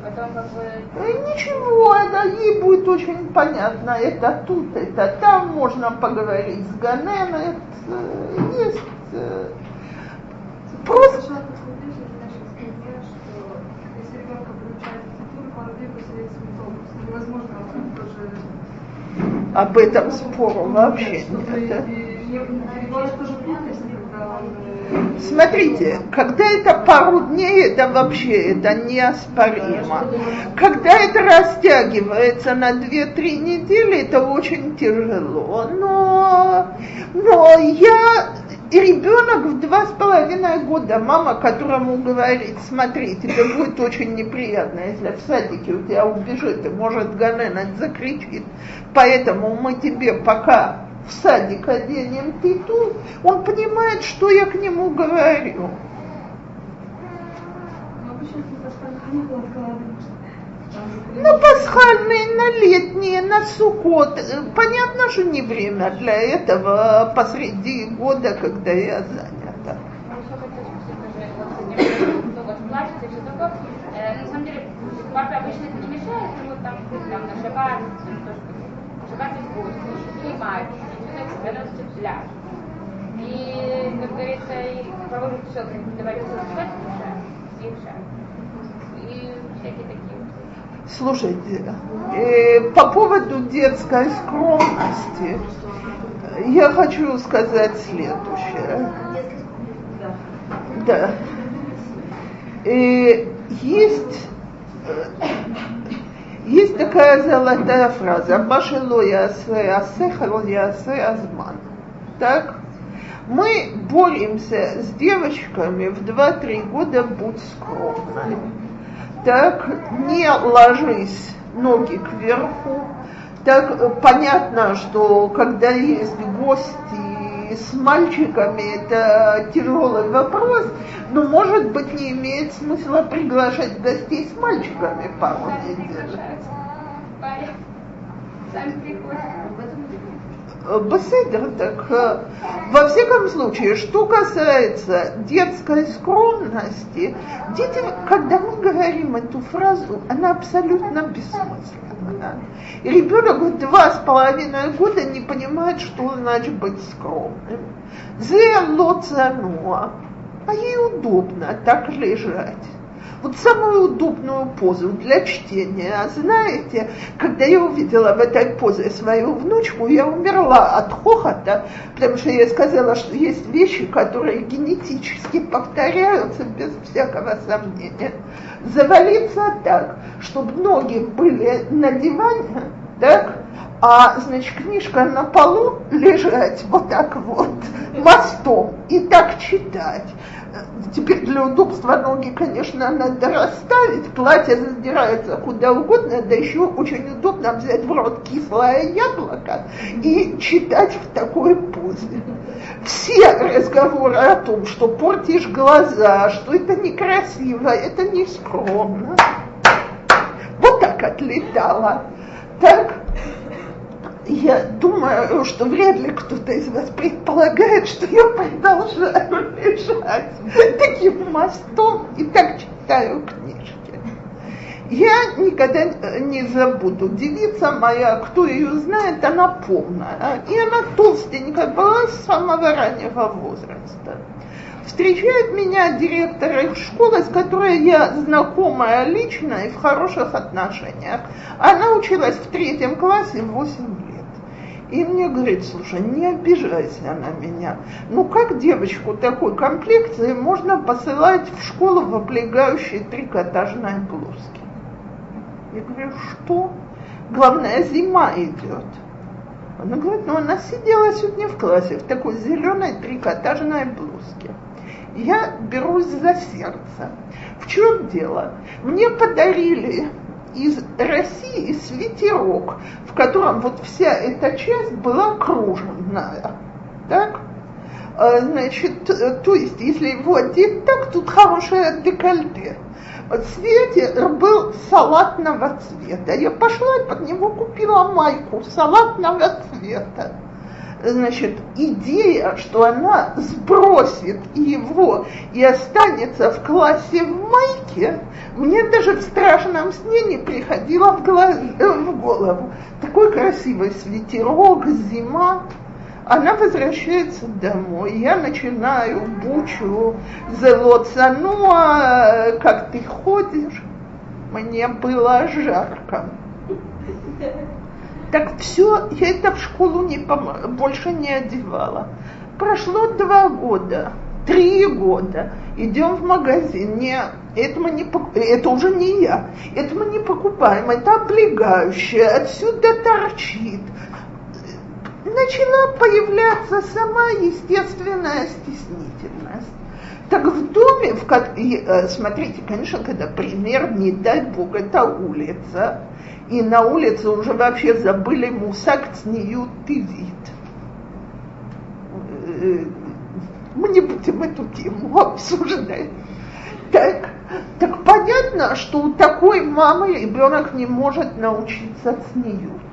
потом как бы... Э, ничего, это ей будет очень понятно. Это тут, это там, можно поговорить с Ганем, это есть... Э, просто... Об этом спору вообще нет. Смотрите, когда это пару дней, это вообще это неоспоримо. Когда это растягивается на 2-3 недели, это очень тяжело. Но, но я и ребенок в два с половиной года, мама, которому говорит, смотри, тебе будет очень неприятно, если в садике у тебя убежит, и может Ганена закричит, поэтому мы тебе пока в садик оденем титул, он понимает, что я к нему говорю. Ну, пасхальные, на летние, на сукот. Понятно, что не время для этого посреди года, когда я занята. На самом деле, папе обычно это не мешает, но вот там, там на шаббат, шаббат есть гость, понимают, становится пляж. И, как говорится, и проводят все, как договорился спать, и И всякие такие Слушайте, э, по поводу детской скромности я хочу сказать следующее. Да. Э, есть есть такая золотая фраза «Башело ясе асехал ясе азман». Так? Мы боремся с девочками в 2-3 года «Будь скромной». Так, не ложись ноги кверху. Так, понятно, что когда есть гости с мальчиками, это тяжелый вопрос, но, может быть, не имеет смысла приглашать гостей с мальчиками пару недель. Беседер, так э, во всяком случае, что касается детской скромности, дети, когда мы говорим эту фразу, она абсолютно бессмысленна. И ребенок в два с половиной года не понимает, что значит быть скромным. Зе лоцануа а ей удобно так лежать. Вот самую удобную позу для чтения. А знаете, когда я увидела в этой позе свою внучку, я умерла от хохота, потому что я сказала, что есть вещи, которые генетически повторяются без всякого сомнения. Завалиться так, чтобы ноги были на диване, так, а, значит, книжка на полу лежать вот так вот, мостом, и так читать. Теперь для удобства ноги, конечно, надо расставить, платье задирается куда угодно, да еще очень удобно взять в рот кислое яблоко и читать в такой позе. Все разговоры о том, что портишь глаза, что это некрасиво, это не скромно. Вот так отлетала. Так, я думаю, что вряд ли кто-то из вас предполагает, что я продолжаю лежать таким мостом и так читаю книжки. Я никогда не забуду. Девица моя, кто ее знает, она полная. И она толстенькая была с самого раннего возраста. Встречает меня директор их школы, с которой я знакомая лично и в хороших отношениях. Она училась в третьем классе 8 лет. И мне говорит, слушай, не обижайся на меня. Ну как девочку такой комплекции можно посылать в школу в облегающей трикотажной блузке? Я говорю, что? Главное, зима идет. Она говорит, ну она сидела сегодня в классе в такой зеленой трикотажной блузке. Я берусь за сердце. В чем дело? Мне подарили из России свитерок, в котором вот вся эта часть была круженная. Так? А, значит, то есть, если его одеть так, тут хорошее декольте. Свитер был салатного цвета. Я пошла и под него купила майку салатного цвета значит, идея, что она сбросит его и останется в классе в майке, мне даже в страшном сне не приходила в, глаз, в голову. Такой красивый свитерок, зима. Она возвращается домой, я начинаю бучу, зелоться, ну а как ты ходишь? Мне было жарко. Так все, я это в школу не пом- больше не одевала. Прошло два года, три года. Идем в магазин. Не, мы не, это уже не я. Это мы не покупаем. Это облегающее. Отсюда торчит. Начала появляться сама естественная стеснительность. Так в доме, в, э, смотрите, конечно, когда пример, не дай бог, это улица, и на улице уже вообще забыли мусак цниют ты вид. Э, мы не будем эту тему обсуждать. Так, так понятно, что у такой мамы ребенок не может научиться цниюту.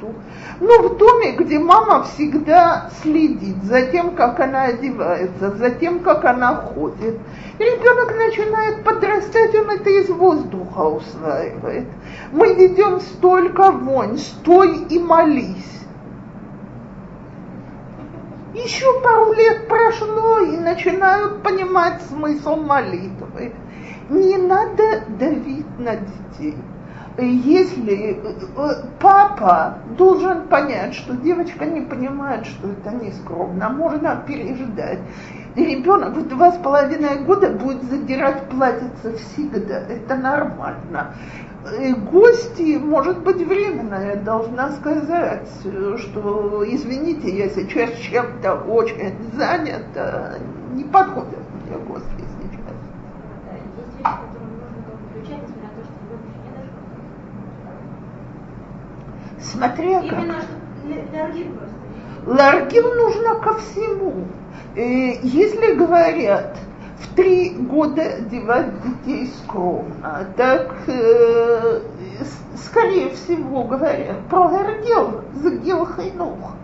Но в доме, где мама всегда следит за тем, как она одевается, за тем, как она ходит, ребенок начинает подрастать, он это из воздуха усваивает. Мы ведем столько вонь, стой и молись. Еще пару лет прошло, и начинают понимать смысл молитвы. Не надо давить на детей. Если э, папа должен понять, что девочка не понимает, что это не скромно, можно переждать. Ребенок в два с половиной года будет задирать платьице всегда. Это нормально. И гости, может быть, временно, я должна сказать, что, извините, я сейчас чем-то очень занята, не подходят мне гости сейчас. Есть вещи, которые нужно включать, несмотря на то, что ребенок еще не дошел. Смотря как. Именно. Ларгил нужно ко всему. Э, если говорят, в три года девать детей скромно, так э, скорее всего говорят про Гергел, Загил Хайнух.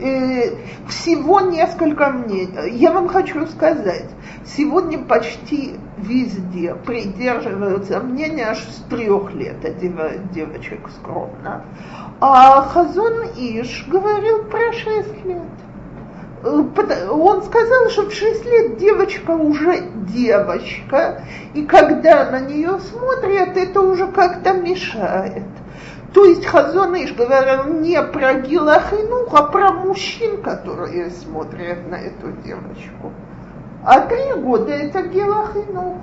Э, всего несколько мнений. Я вам хочу сказать, сегодня почти везде придерживаются мнения, аж с трех лет одевают девочек скромно. А Хазон Иш говорил про шесть лет. он сказал, что в 6 лет девочка уже девочка, и когда на нее смотрят, это уже как-то мешает. То есть Хазоныш говорил не про Гилахинух, а про мужчин, которые смотрят на эту девочку. А три года это Гилахинух.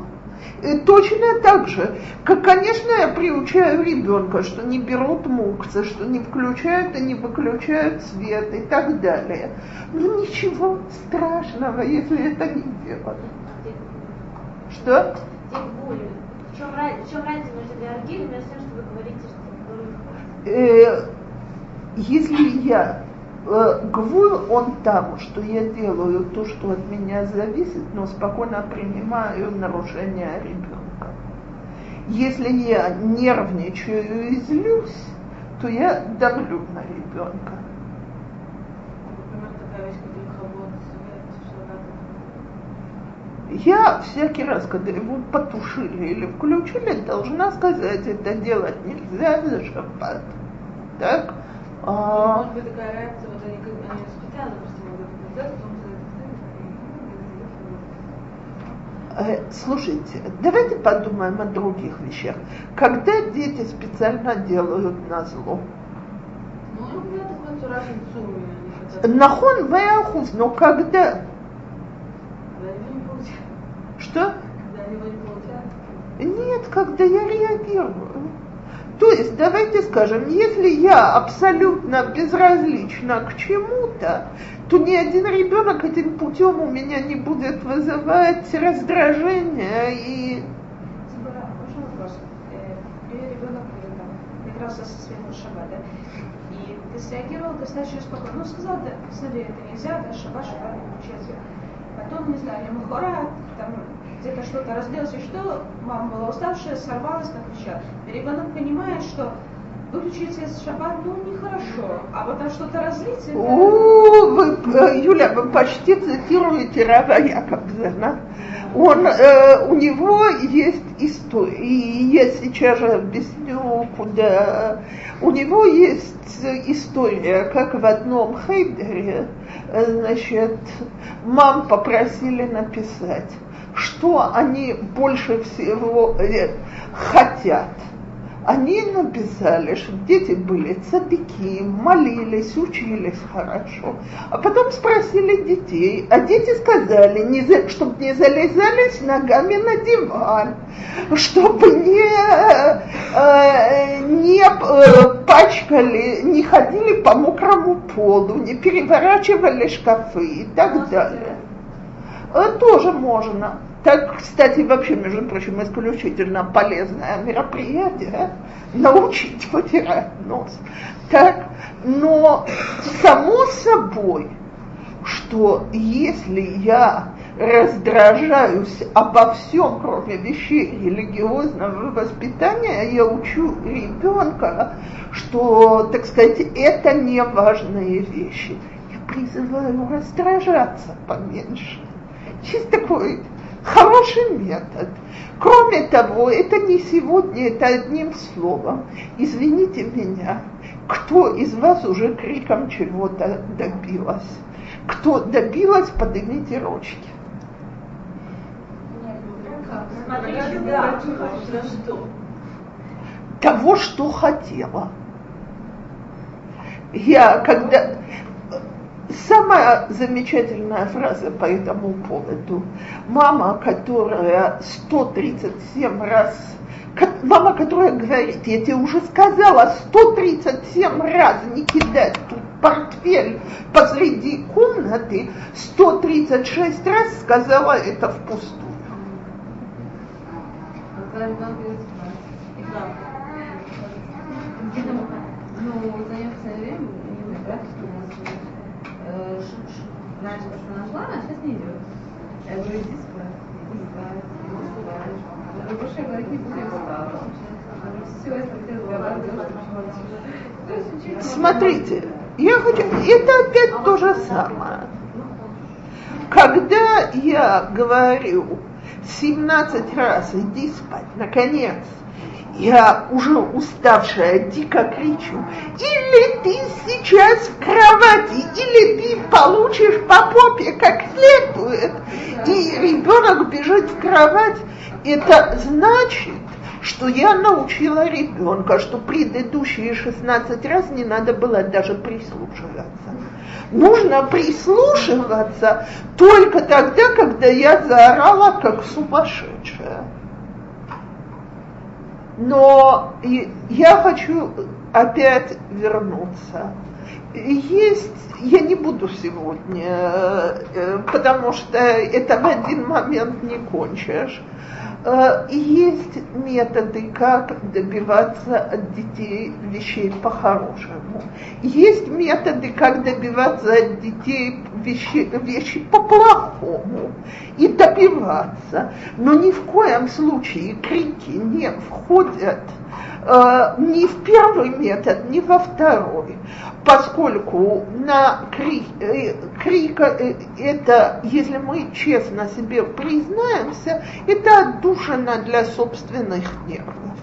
И точно так же, как, конечно, я приучаю ребенка, что не берут муксы, что не включают и не выключают свет и так далее. Но ничего страшного, если это не делают. Что? В чем, в чем разница между Георгием и тем, что вы говорите, что э, если я гвуль, он там, что я делаю то, что от меня зависит, но спокойно принимаю нарушение ребенка. Если я нервничаю и злюсь, то я давлю на ребенка. Я всякий раз, когда его потушили или включили, должна сказать, это делать нельзя за шаббат. Так? А... Может быть такая реакция, Слушайте, давайте подумаем о других вещах. Когда дети специально делают на зло? Ну. Нахон ваяхуз, но когда? Что? Нет, когда я реагирую. То есть, давайте скажем, если я абсолютно безразлична к чему-то, то ни один ребенок этим путем у меня не будет вызывать раздражение и... Можно вопрос? Э, ребенок игрался со светом шаба, да? И ты среагировал достаточно спокойно. Ну, сказал, да, смотри, это нельзя, да, шаба, шаба, не учился. Потом, не знаю, ему хора, там где-то что-то разделась, и что, мама была уставшая, сорвалась, накричала. И ребенок понимает, что выключить свет шаббат, ну, нехорошо, а вот там что-то разлить, это... О, вы, э, Юля, вы почти цитируете Рава Якобзена. Он, э, у него есть история, и я сейчас же объясню, куда. У него есть история, как в одном хейдере, э, значит, мам попросили написать что они больше всего э, хотят. Они написали, что дети были цадыки, молились, учились хорошо. А потом спросили детей, а дети сказали, не за, чтобы не залезались ногами на диван, чтобы не, э, не э, пачкали, не ходили по мокрому полу, не переворачивали шкафы и так далее. Это тоже можно. Так, кстати, вообще, между прочим, исключительно полезное мероприятие научить вытирать нос. Так, но само собой, что если я раздражаюсь обо всем, кроме вещей религиозного воспитания, я учу ребенка, что, так сказать, это не важные вещи. Я призываю раздражаться поменьше. Чисто такой Хороший метод. Кроме того, это не сегодня, это одним словом. Извините меня, кто из вас уже криком чего-то добилась? Кто добилась, поднимите ручки. Того, что хотела. Я когда Самая замечательная фраза по этому поводу. Мама, которая 137 раз мама, которая говорит, я тебе уже сказала 137 раз не кидать тут портфель посреди комнаты, 136 раз сказала это впустую. Ну, заняться время, раньше просто нашла, а сейчас не идет. Я говорю, иди спать, иди спать, иди спать. Больше я говорить не буду, я устала. Все, ты разговариваешь, Смотрите, я хочу, это опять то же самое. Когда я говорю 17 раз иди спать, наконец, я уже уставшая дико кричу, или ты час в кровати, или ты получишь по попе как следует, и ребенок бежит в кровать, это значит, что я научила ребенка, что предыдущие 16 раз не надо было даже прислушиваться. Нужно прислушиваться только тогда, когда я заорала как сумасшедшая. Но я хочу опять вернуться. Есть, я не буду сегодня, э, потому что это в один момент не кончишь. Э, есть методы, как добиваться от детей вещей по-хорошему. Есть методы, как добиваться от детей вещи, вещи по-плохому и добиваться. Но ни в коем случае крики не входят э, ни в первый метод, ни во второй, поскольку на крик, э, крик э, это, если мы честно себе признаемся, это отдушина для собственных нервов.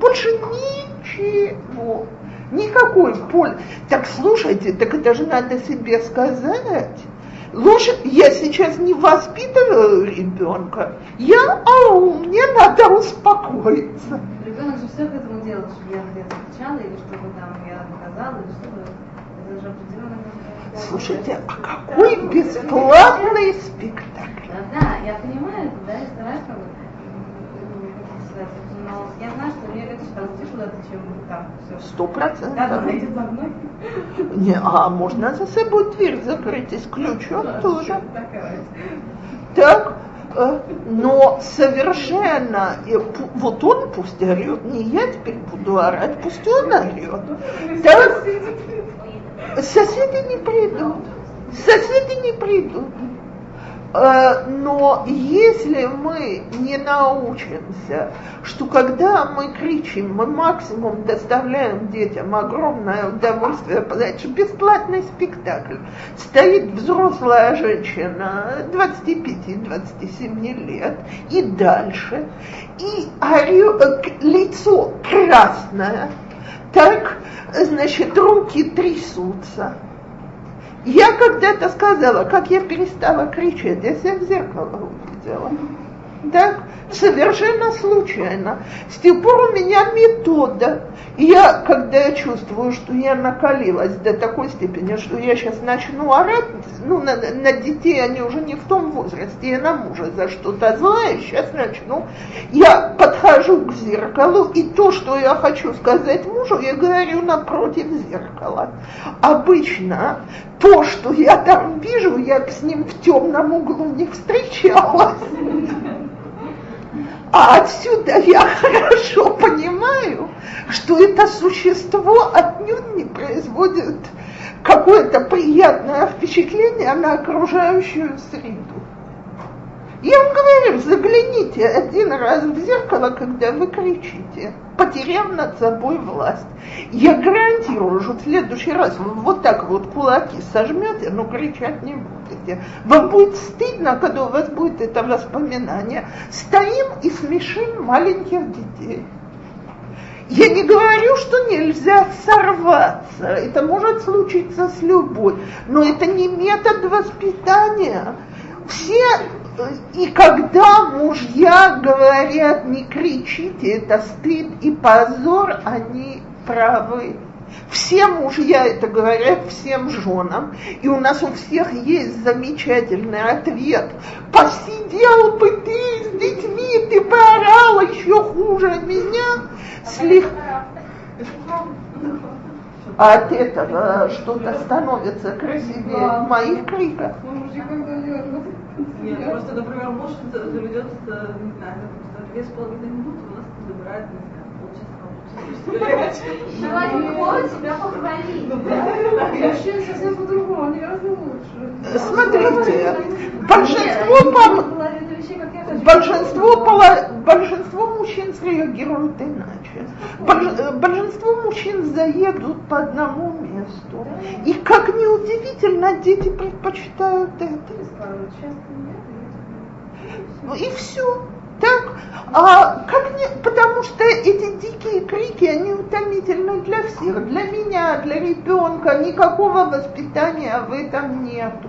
Больше ничего. Никакой пользы. Так слушайте, так это же надо себе сказать. Ложь, я сейчас не воспитываю ребенка, я, ау, мне надо успокоиться. Ребенок же все к этому делает, чтобы я где-то кричала, или чтобы там я доказала, или чтобы... Это же определенно... Слушайте, а какой бесплатный спектакль? Да, да, я понимаю это, да, и стараюсь как бы, но я знаю, что мне уйти куда-то, чем там все. Сто процентов. Да, да, идет за мной. Не, а можно за собой дверь закрыть и с ключом тоже. Такая. Так, э, но совершенно, вот он пусть орет, не я теперь буду орать, пусть он орет. Так, соседи не придут, соседи не придут. Э, Но если мы не научимся, что когда мы кричим, мы максимум доставляем детям огромное удовольствие, потому что бесплатный спектакль. Стоит взрослая женщина 25-27 лет и дальше, и э, лицо красное, так, значит, руки трясутся. Я когда-то сказала, как я перестала кричать, я себя в зеркало увидела. Так, совершенно случайно. С тех пор у меня метода. Я, когда я чувствую, что я накалилась до такой степени, что я сейчас начну орать, ну, на, на детей они уже не в том возрасте, я на мужа за что-то злая, сейчас начну. Я подхожу к зеркалу, и то, что я хочу сказать мужу, я говорю напротив зеркала. Обычно то, что я там вижу, я с ним в темном углу не встречалась. А отсюда я хорошо понимаю, что это существо отнюдь не производит какое-то приятное впечатление на окружающую среду. Я вам говорю, загляните один раз в зеркало, когда вы кричите, потеряв над собой власть. Я гарантирую, что в следующий раз вы вот так вот кулаки сожмете, но кричать не будете. Вам будет стыдно, когда у вас будет это воспоминание. Стоим и смешим маленьких детей. Я не говорю, что нельзя сорваться. Это может случиться с любой. Но это не метод воспитания. Все и когда мужья говорят, не кричите, это стыд и позор, они правы. Все мужья это говорят всем женам, и у нас у всех есть замечательный ответ. Посидел бы ты с детьми, ты бы орала еще хуже меня. Слег... А от этого что-то становится красивее в моих криках. Нет, просто, например, муж заведет, не знаю, две с половиной минуты, у нас забирает, Желательно повод себя похвалить. Мужчина совсем по-другому, они гораздо лучше. Смотрите, большинство большинство, большинство мужчин среагируют иначе. Э, большинство мужчин заедут по одному месту. И как неудивительно, дети предпочитают это. Ну и все. Так, а как не, потому что эти дикие крики, они утомительны для всех, для меня, для ребенка, никакого воспитания в этом нету.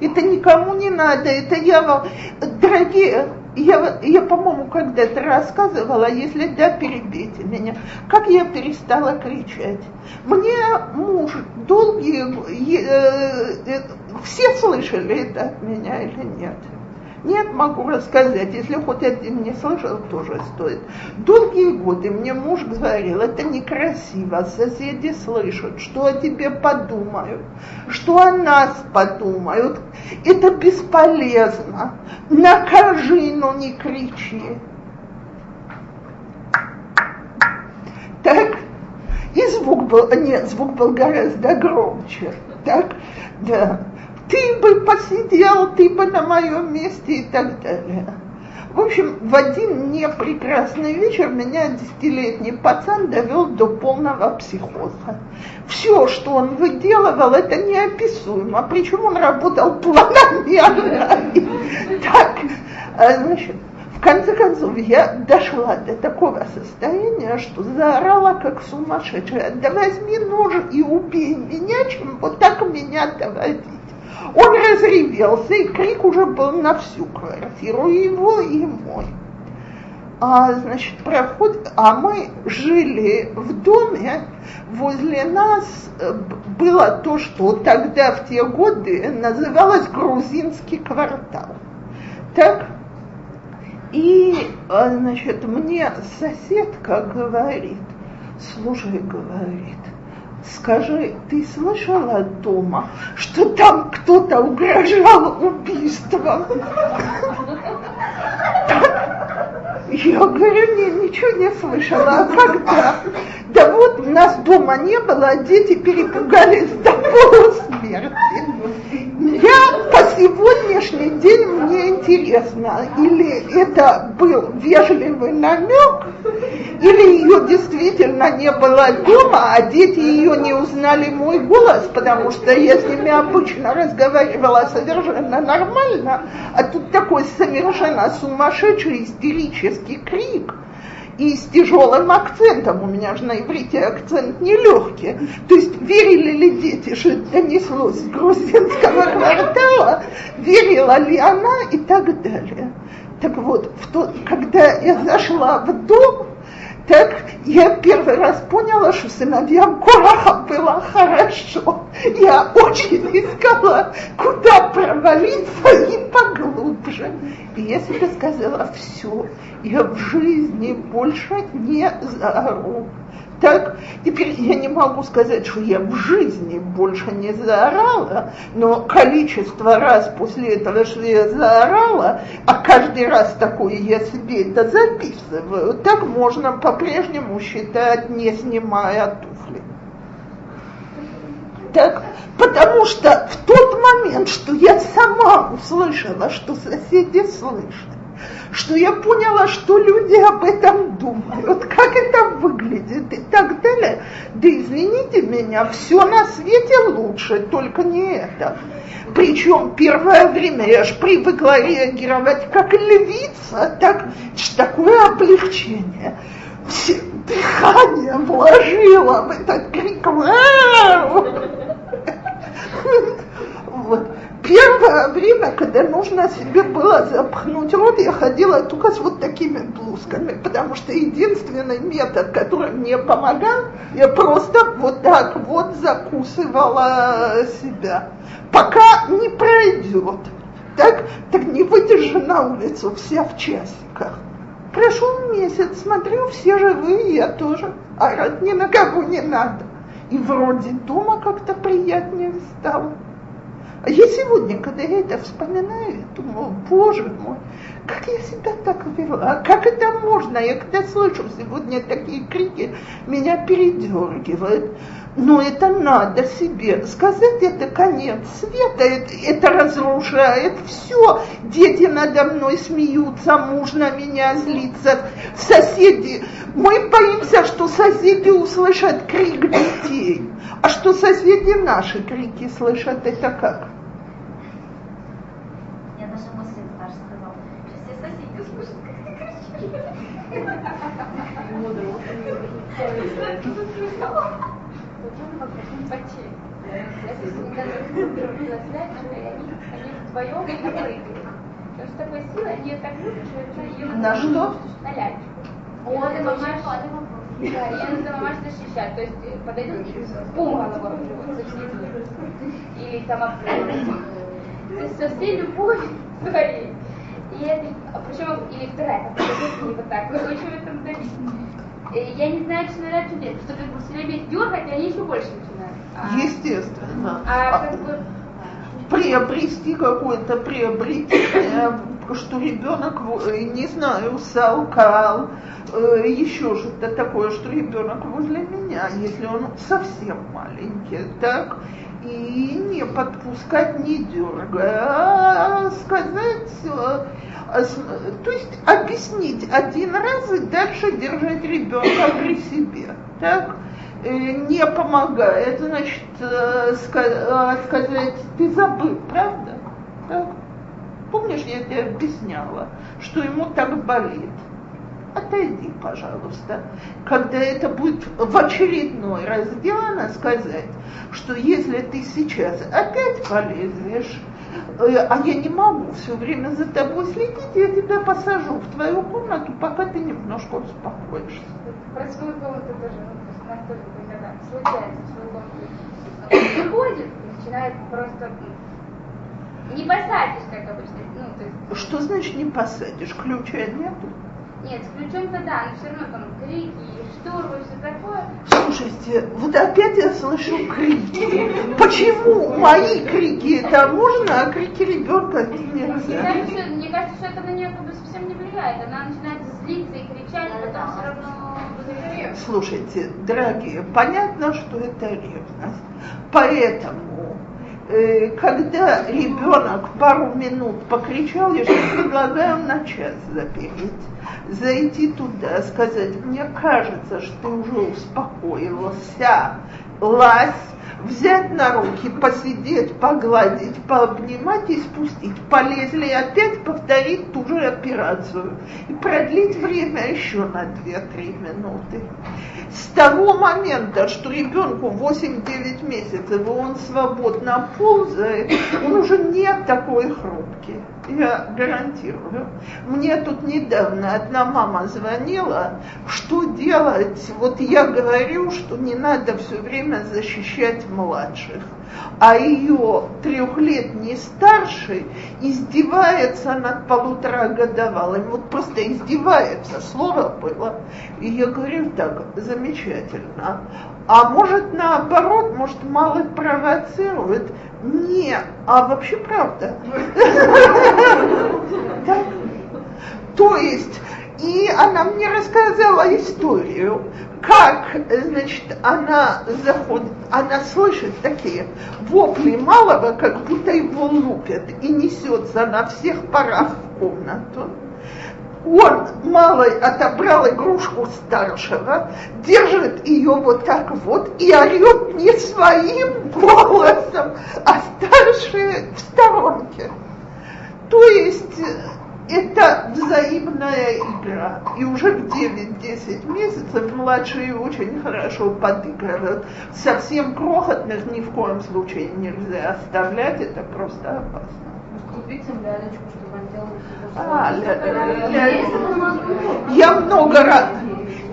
Это никому не надо, это я, дорогие, я, я по-моему, когда-то рассказывала, если да, перебейте меня, как я перестала кричать. Мне муж долгие, э, э, все слышали это от меня или нет? Нет, могу рассказать, если хоть один не слышал, тоже стоит. Долгие годы мне муж говорил, это некрасиво, соседи слышат, что о тебе подумают, что о нас подумают, это бесполезно, накажи, но не кричи. Так, и звук был, нет, звук был гораздо громче. Так, да ты бы посидел, ты бы на моем месте и так далее. В общем, в один непрекрасный вечер меня десятилетний пацан довел до полного психоза. Все, что он выделывал, это неописуемо. Причем он работал планомерно. Так, а, значит, в конце концов, я дошла до такого состояния, что заорала как сумасшедшая. Да возьми нож и убей меня, чем вот так меня доводить. Он разревелся, и крик уже был на всю квартиру, его, и мой. А, значит, проход, а мы жили в доме, возле нас э, было то, что тогда в те годы называлось грузинский квартал. Так, и, а, значит, мне соседка говорит, слушай, говорит, Скажи, ты слышала дома, что там кто-то угрожал убийством? Я говорю, не, ничего не слышала. А когда? Да вот, нас дома не было, а дети перепугались до полусмерти. Я сегодняшний день мне интересно, или это был вежливый намек, или ее действительно не было дома, а дети ее не узнали мой голос, потому что я с ними обычно разговаривала совершенно нормально, а тут такой совершенно сумасшедший истерический крик – и с тяжелым акцентом. У меня же на иврите акцент нелегкий. То есть верили ли дети, что донеслось с грузинского квартала, верила ли она и так далее. Так вот, в тот, когда я зашла в дом, так я первый раз поняла, что сыновьям Кораха было хорошо. Я очень искала, куда провалиться и поглубже. И я себе сказала, все, я в жизни больше не заору. Так, теперь я не могу сказать, что я в жизни больше не заорала, но количество раз после этого, что я заорала, а каждый раз такое я себе это записываю, так можно по-прежнему считать, не снимая туфли. Так, потому что в тот момент, что я сама услышала, что соседи слышат, что я поняла, что люди об этом думают, как это выглядит и так далее. Да извините меня, все на свете лучше, только не это. Причем первое время я же привыкла реагировать как львица, так такое облегчение. Все дыхание вложила в этот крик. Вот первое время, когда нужно себе было запхнуть рот, я ходила только с вот такими блузками, потому что единственный метод, который мне помогал, я просто вот так вот закусывала себя, пока не пройдет. Так, так не выдержи на улицу, вся в часиках. Прошел месяц, смотрю, все живые, я тоже. Орать ни на кого не надо. И вроде дома как-то приятнее стало. А я сегодня, когда я это вспоминаю, думаю, боже мой, как я себя так вела, как это можно? Я когда слышу сегодня такие крики, меня передергивает. Но это надо себе сказать, это конец света, это, это разрушает все. Дети надо мной смеются, муж на меня злится, соседи. Мы боимся, что соседи услышат крик детей. А что соседи наши крики слышат, это как? Я даже мой сын старший сказал, сейчас все соседи услышат, как ты кричишь. Почти. Я недавно была связь, что они, они вдвоем напрыгали. Потому что такой силы, они ее так любят, что ее На что? На лялечку. Он Я это мамаш, очень да, я называю мамаш защищать. То есть подойдут и бум головой. Или там обкрыть. То есть со всей любовью своей. И это, а причем, или вторая, и вот так, в этом давить. Э, Я не знаю, что надо делать, что как бы все время их дергать, они еще больше начинают. А- Естественно. А как бы приобрести какое-то приобретение, что ребенок, э, не знаю, салкал, э, еще что-то такое, что ребенок возле меня, если он совсем маленький, так, и не подпускать, не дергая, а сказать, э, а то есть объяснить один раз и дальше держать ребенка при себе, так, Э, не помогает, значит, э, сказать, ты забыл, правда? Так? Помнишь, я тебе объясняла, что ему так болит? Отойди, пожалуйста. Когда это будет в очередной раз сделано, сказать, что если ты сейчас опять полезешь, э, а я не могу все время за тобой следить, я тебя посажу в твою комнату, пока ты немножко успокоишься. Про свою комнату тоже, ну, то есть настолько, когда случается комнату он приходит, начинает просто не посадишь, как обычно, ну, есть, Что значит не посадишь? Ключа нету? Нет, с ключом-то да, но все равно там крики, штурмы, все такое. Слушайте, вот опять я слышу крики. Почему мои крики это можно, а крики ребенка это Мне нельзя? кажется, мне кажется, что это на нее как бы совсем не влияет. Она начинает злиться и кричать, а потом все равно. Слушайте, дорогие, понятно, что это ревность. Поэтому, когда ребенок пару минут покричал, я же предлагаю на час запереть, зайти туда, сказать, мне кажется, что ты уже успокоился, лазь, взять на руки, посидеть, погладить, пообнимать и спустить. Полезли опять повторить ту же операцию и продлить время еще на 2-3 минуты. С того момента, что ребенку 8-9 месяцев, и он свободно ползает, он уже не такой хрупкий. Я гарантирую. Мне тут недавно одна мама звонила, что делать. Вот я говорю, что не надо все время защищать младших. А ее трехлетний старший издевается над полуторагодовалым. Вот просто издевается, слово было. И я говорю, так, замечательно. А может наоборот, может малый провоцирует? Не, а вообще правда. Да. То есть, и она мне рассказала историю, как, значит, она заходит, она слышит такие вопли малого, как будто его лупят, и несется на всех парах в комнату. Он, малый, отобрал игрушку старшего, держит ее вот так вот и орет не своим голосом, а старший в сторонке. То есть это взаимная игра. И уже в 9-10 месяцев младшие очень хорошо подыгрывают. Совсем крохотных ни в коем случае нельзя оставлять, это просто опасно. Купить им лялечку, чтобы он делал А, ля- ля- я много раз,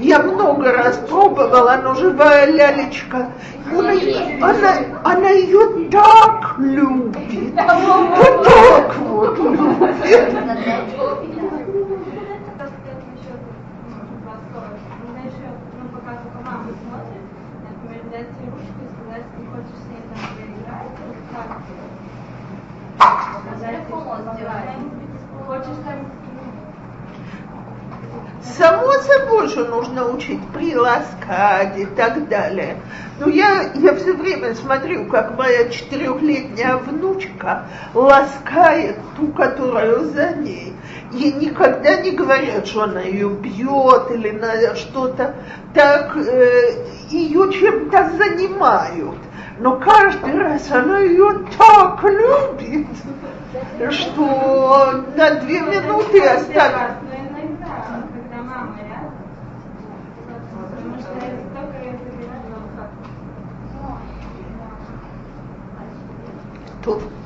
я много раз пробовала, но живая лялечка, она, она, она ее так любит, вот так вот любит. Хочешь там поиграть, или как? Сказать, что хочешь там, Само собой же нужно учить приласкать и так далее. Но я, я все время смотрю, как моя четырехлетняя внучка ласкает ту, которую за ней. И никогда не говорят, что она ее бьет или на что-то. Так э, ее чем-то занимают. Но каждый раз она ее так любит, что на две минуты оставит. Но иногда, когда мама рядом, потому что это только это как Тут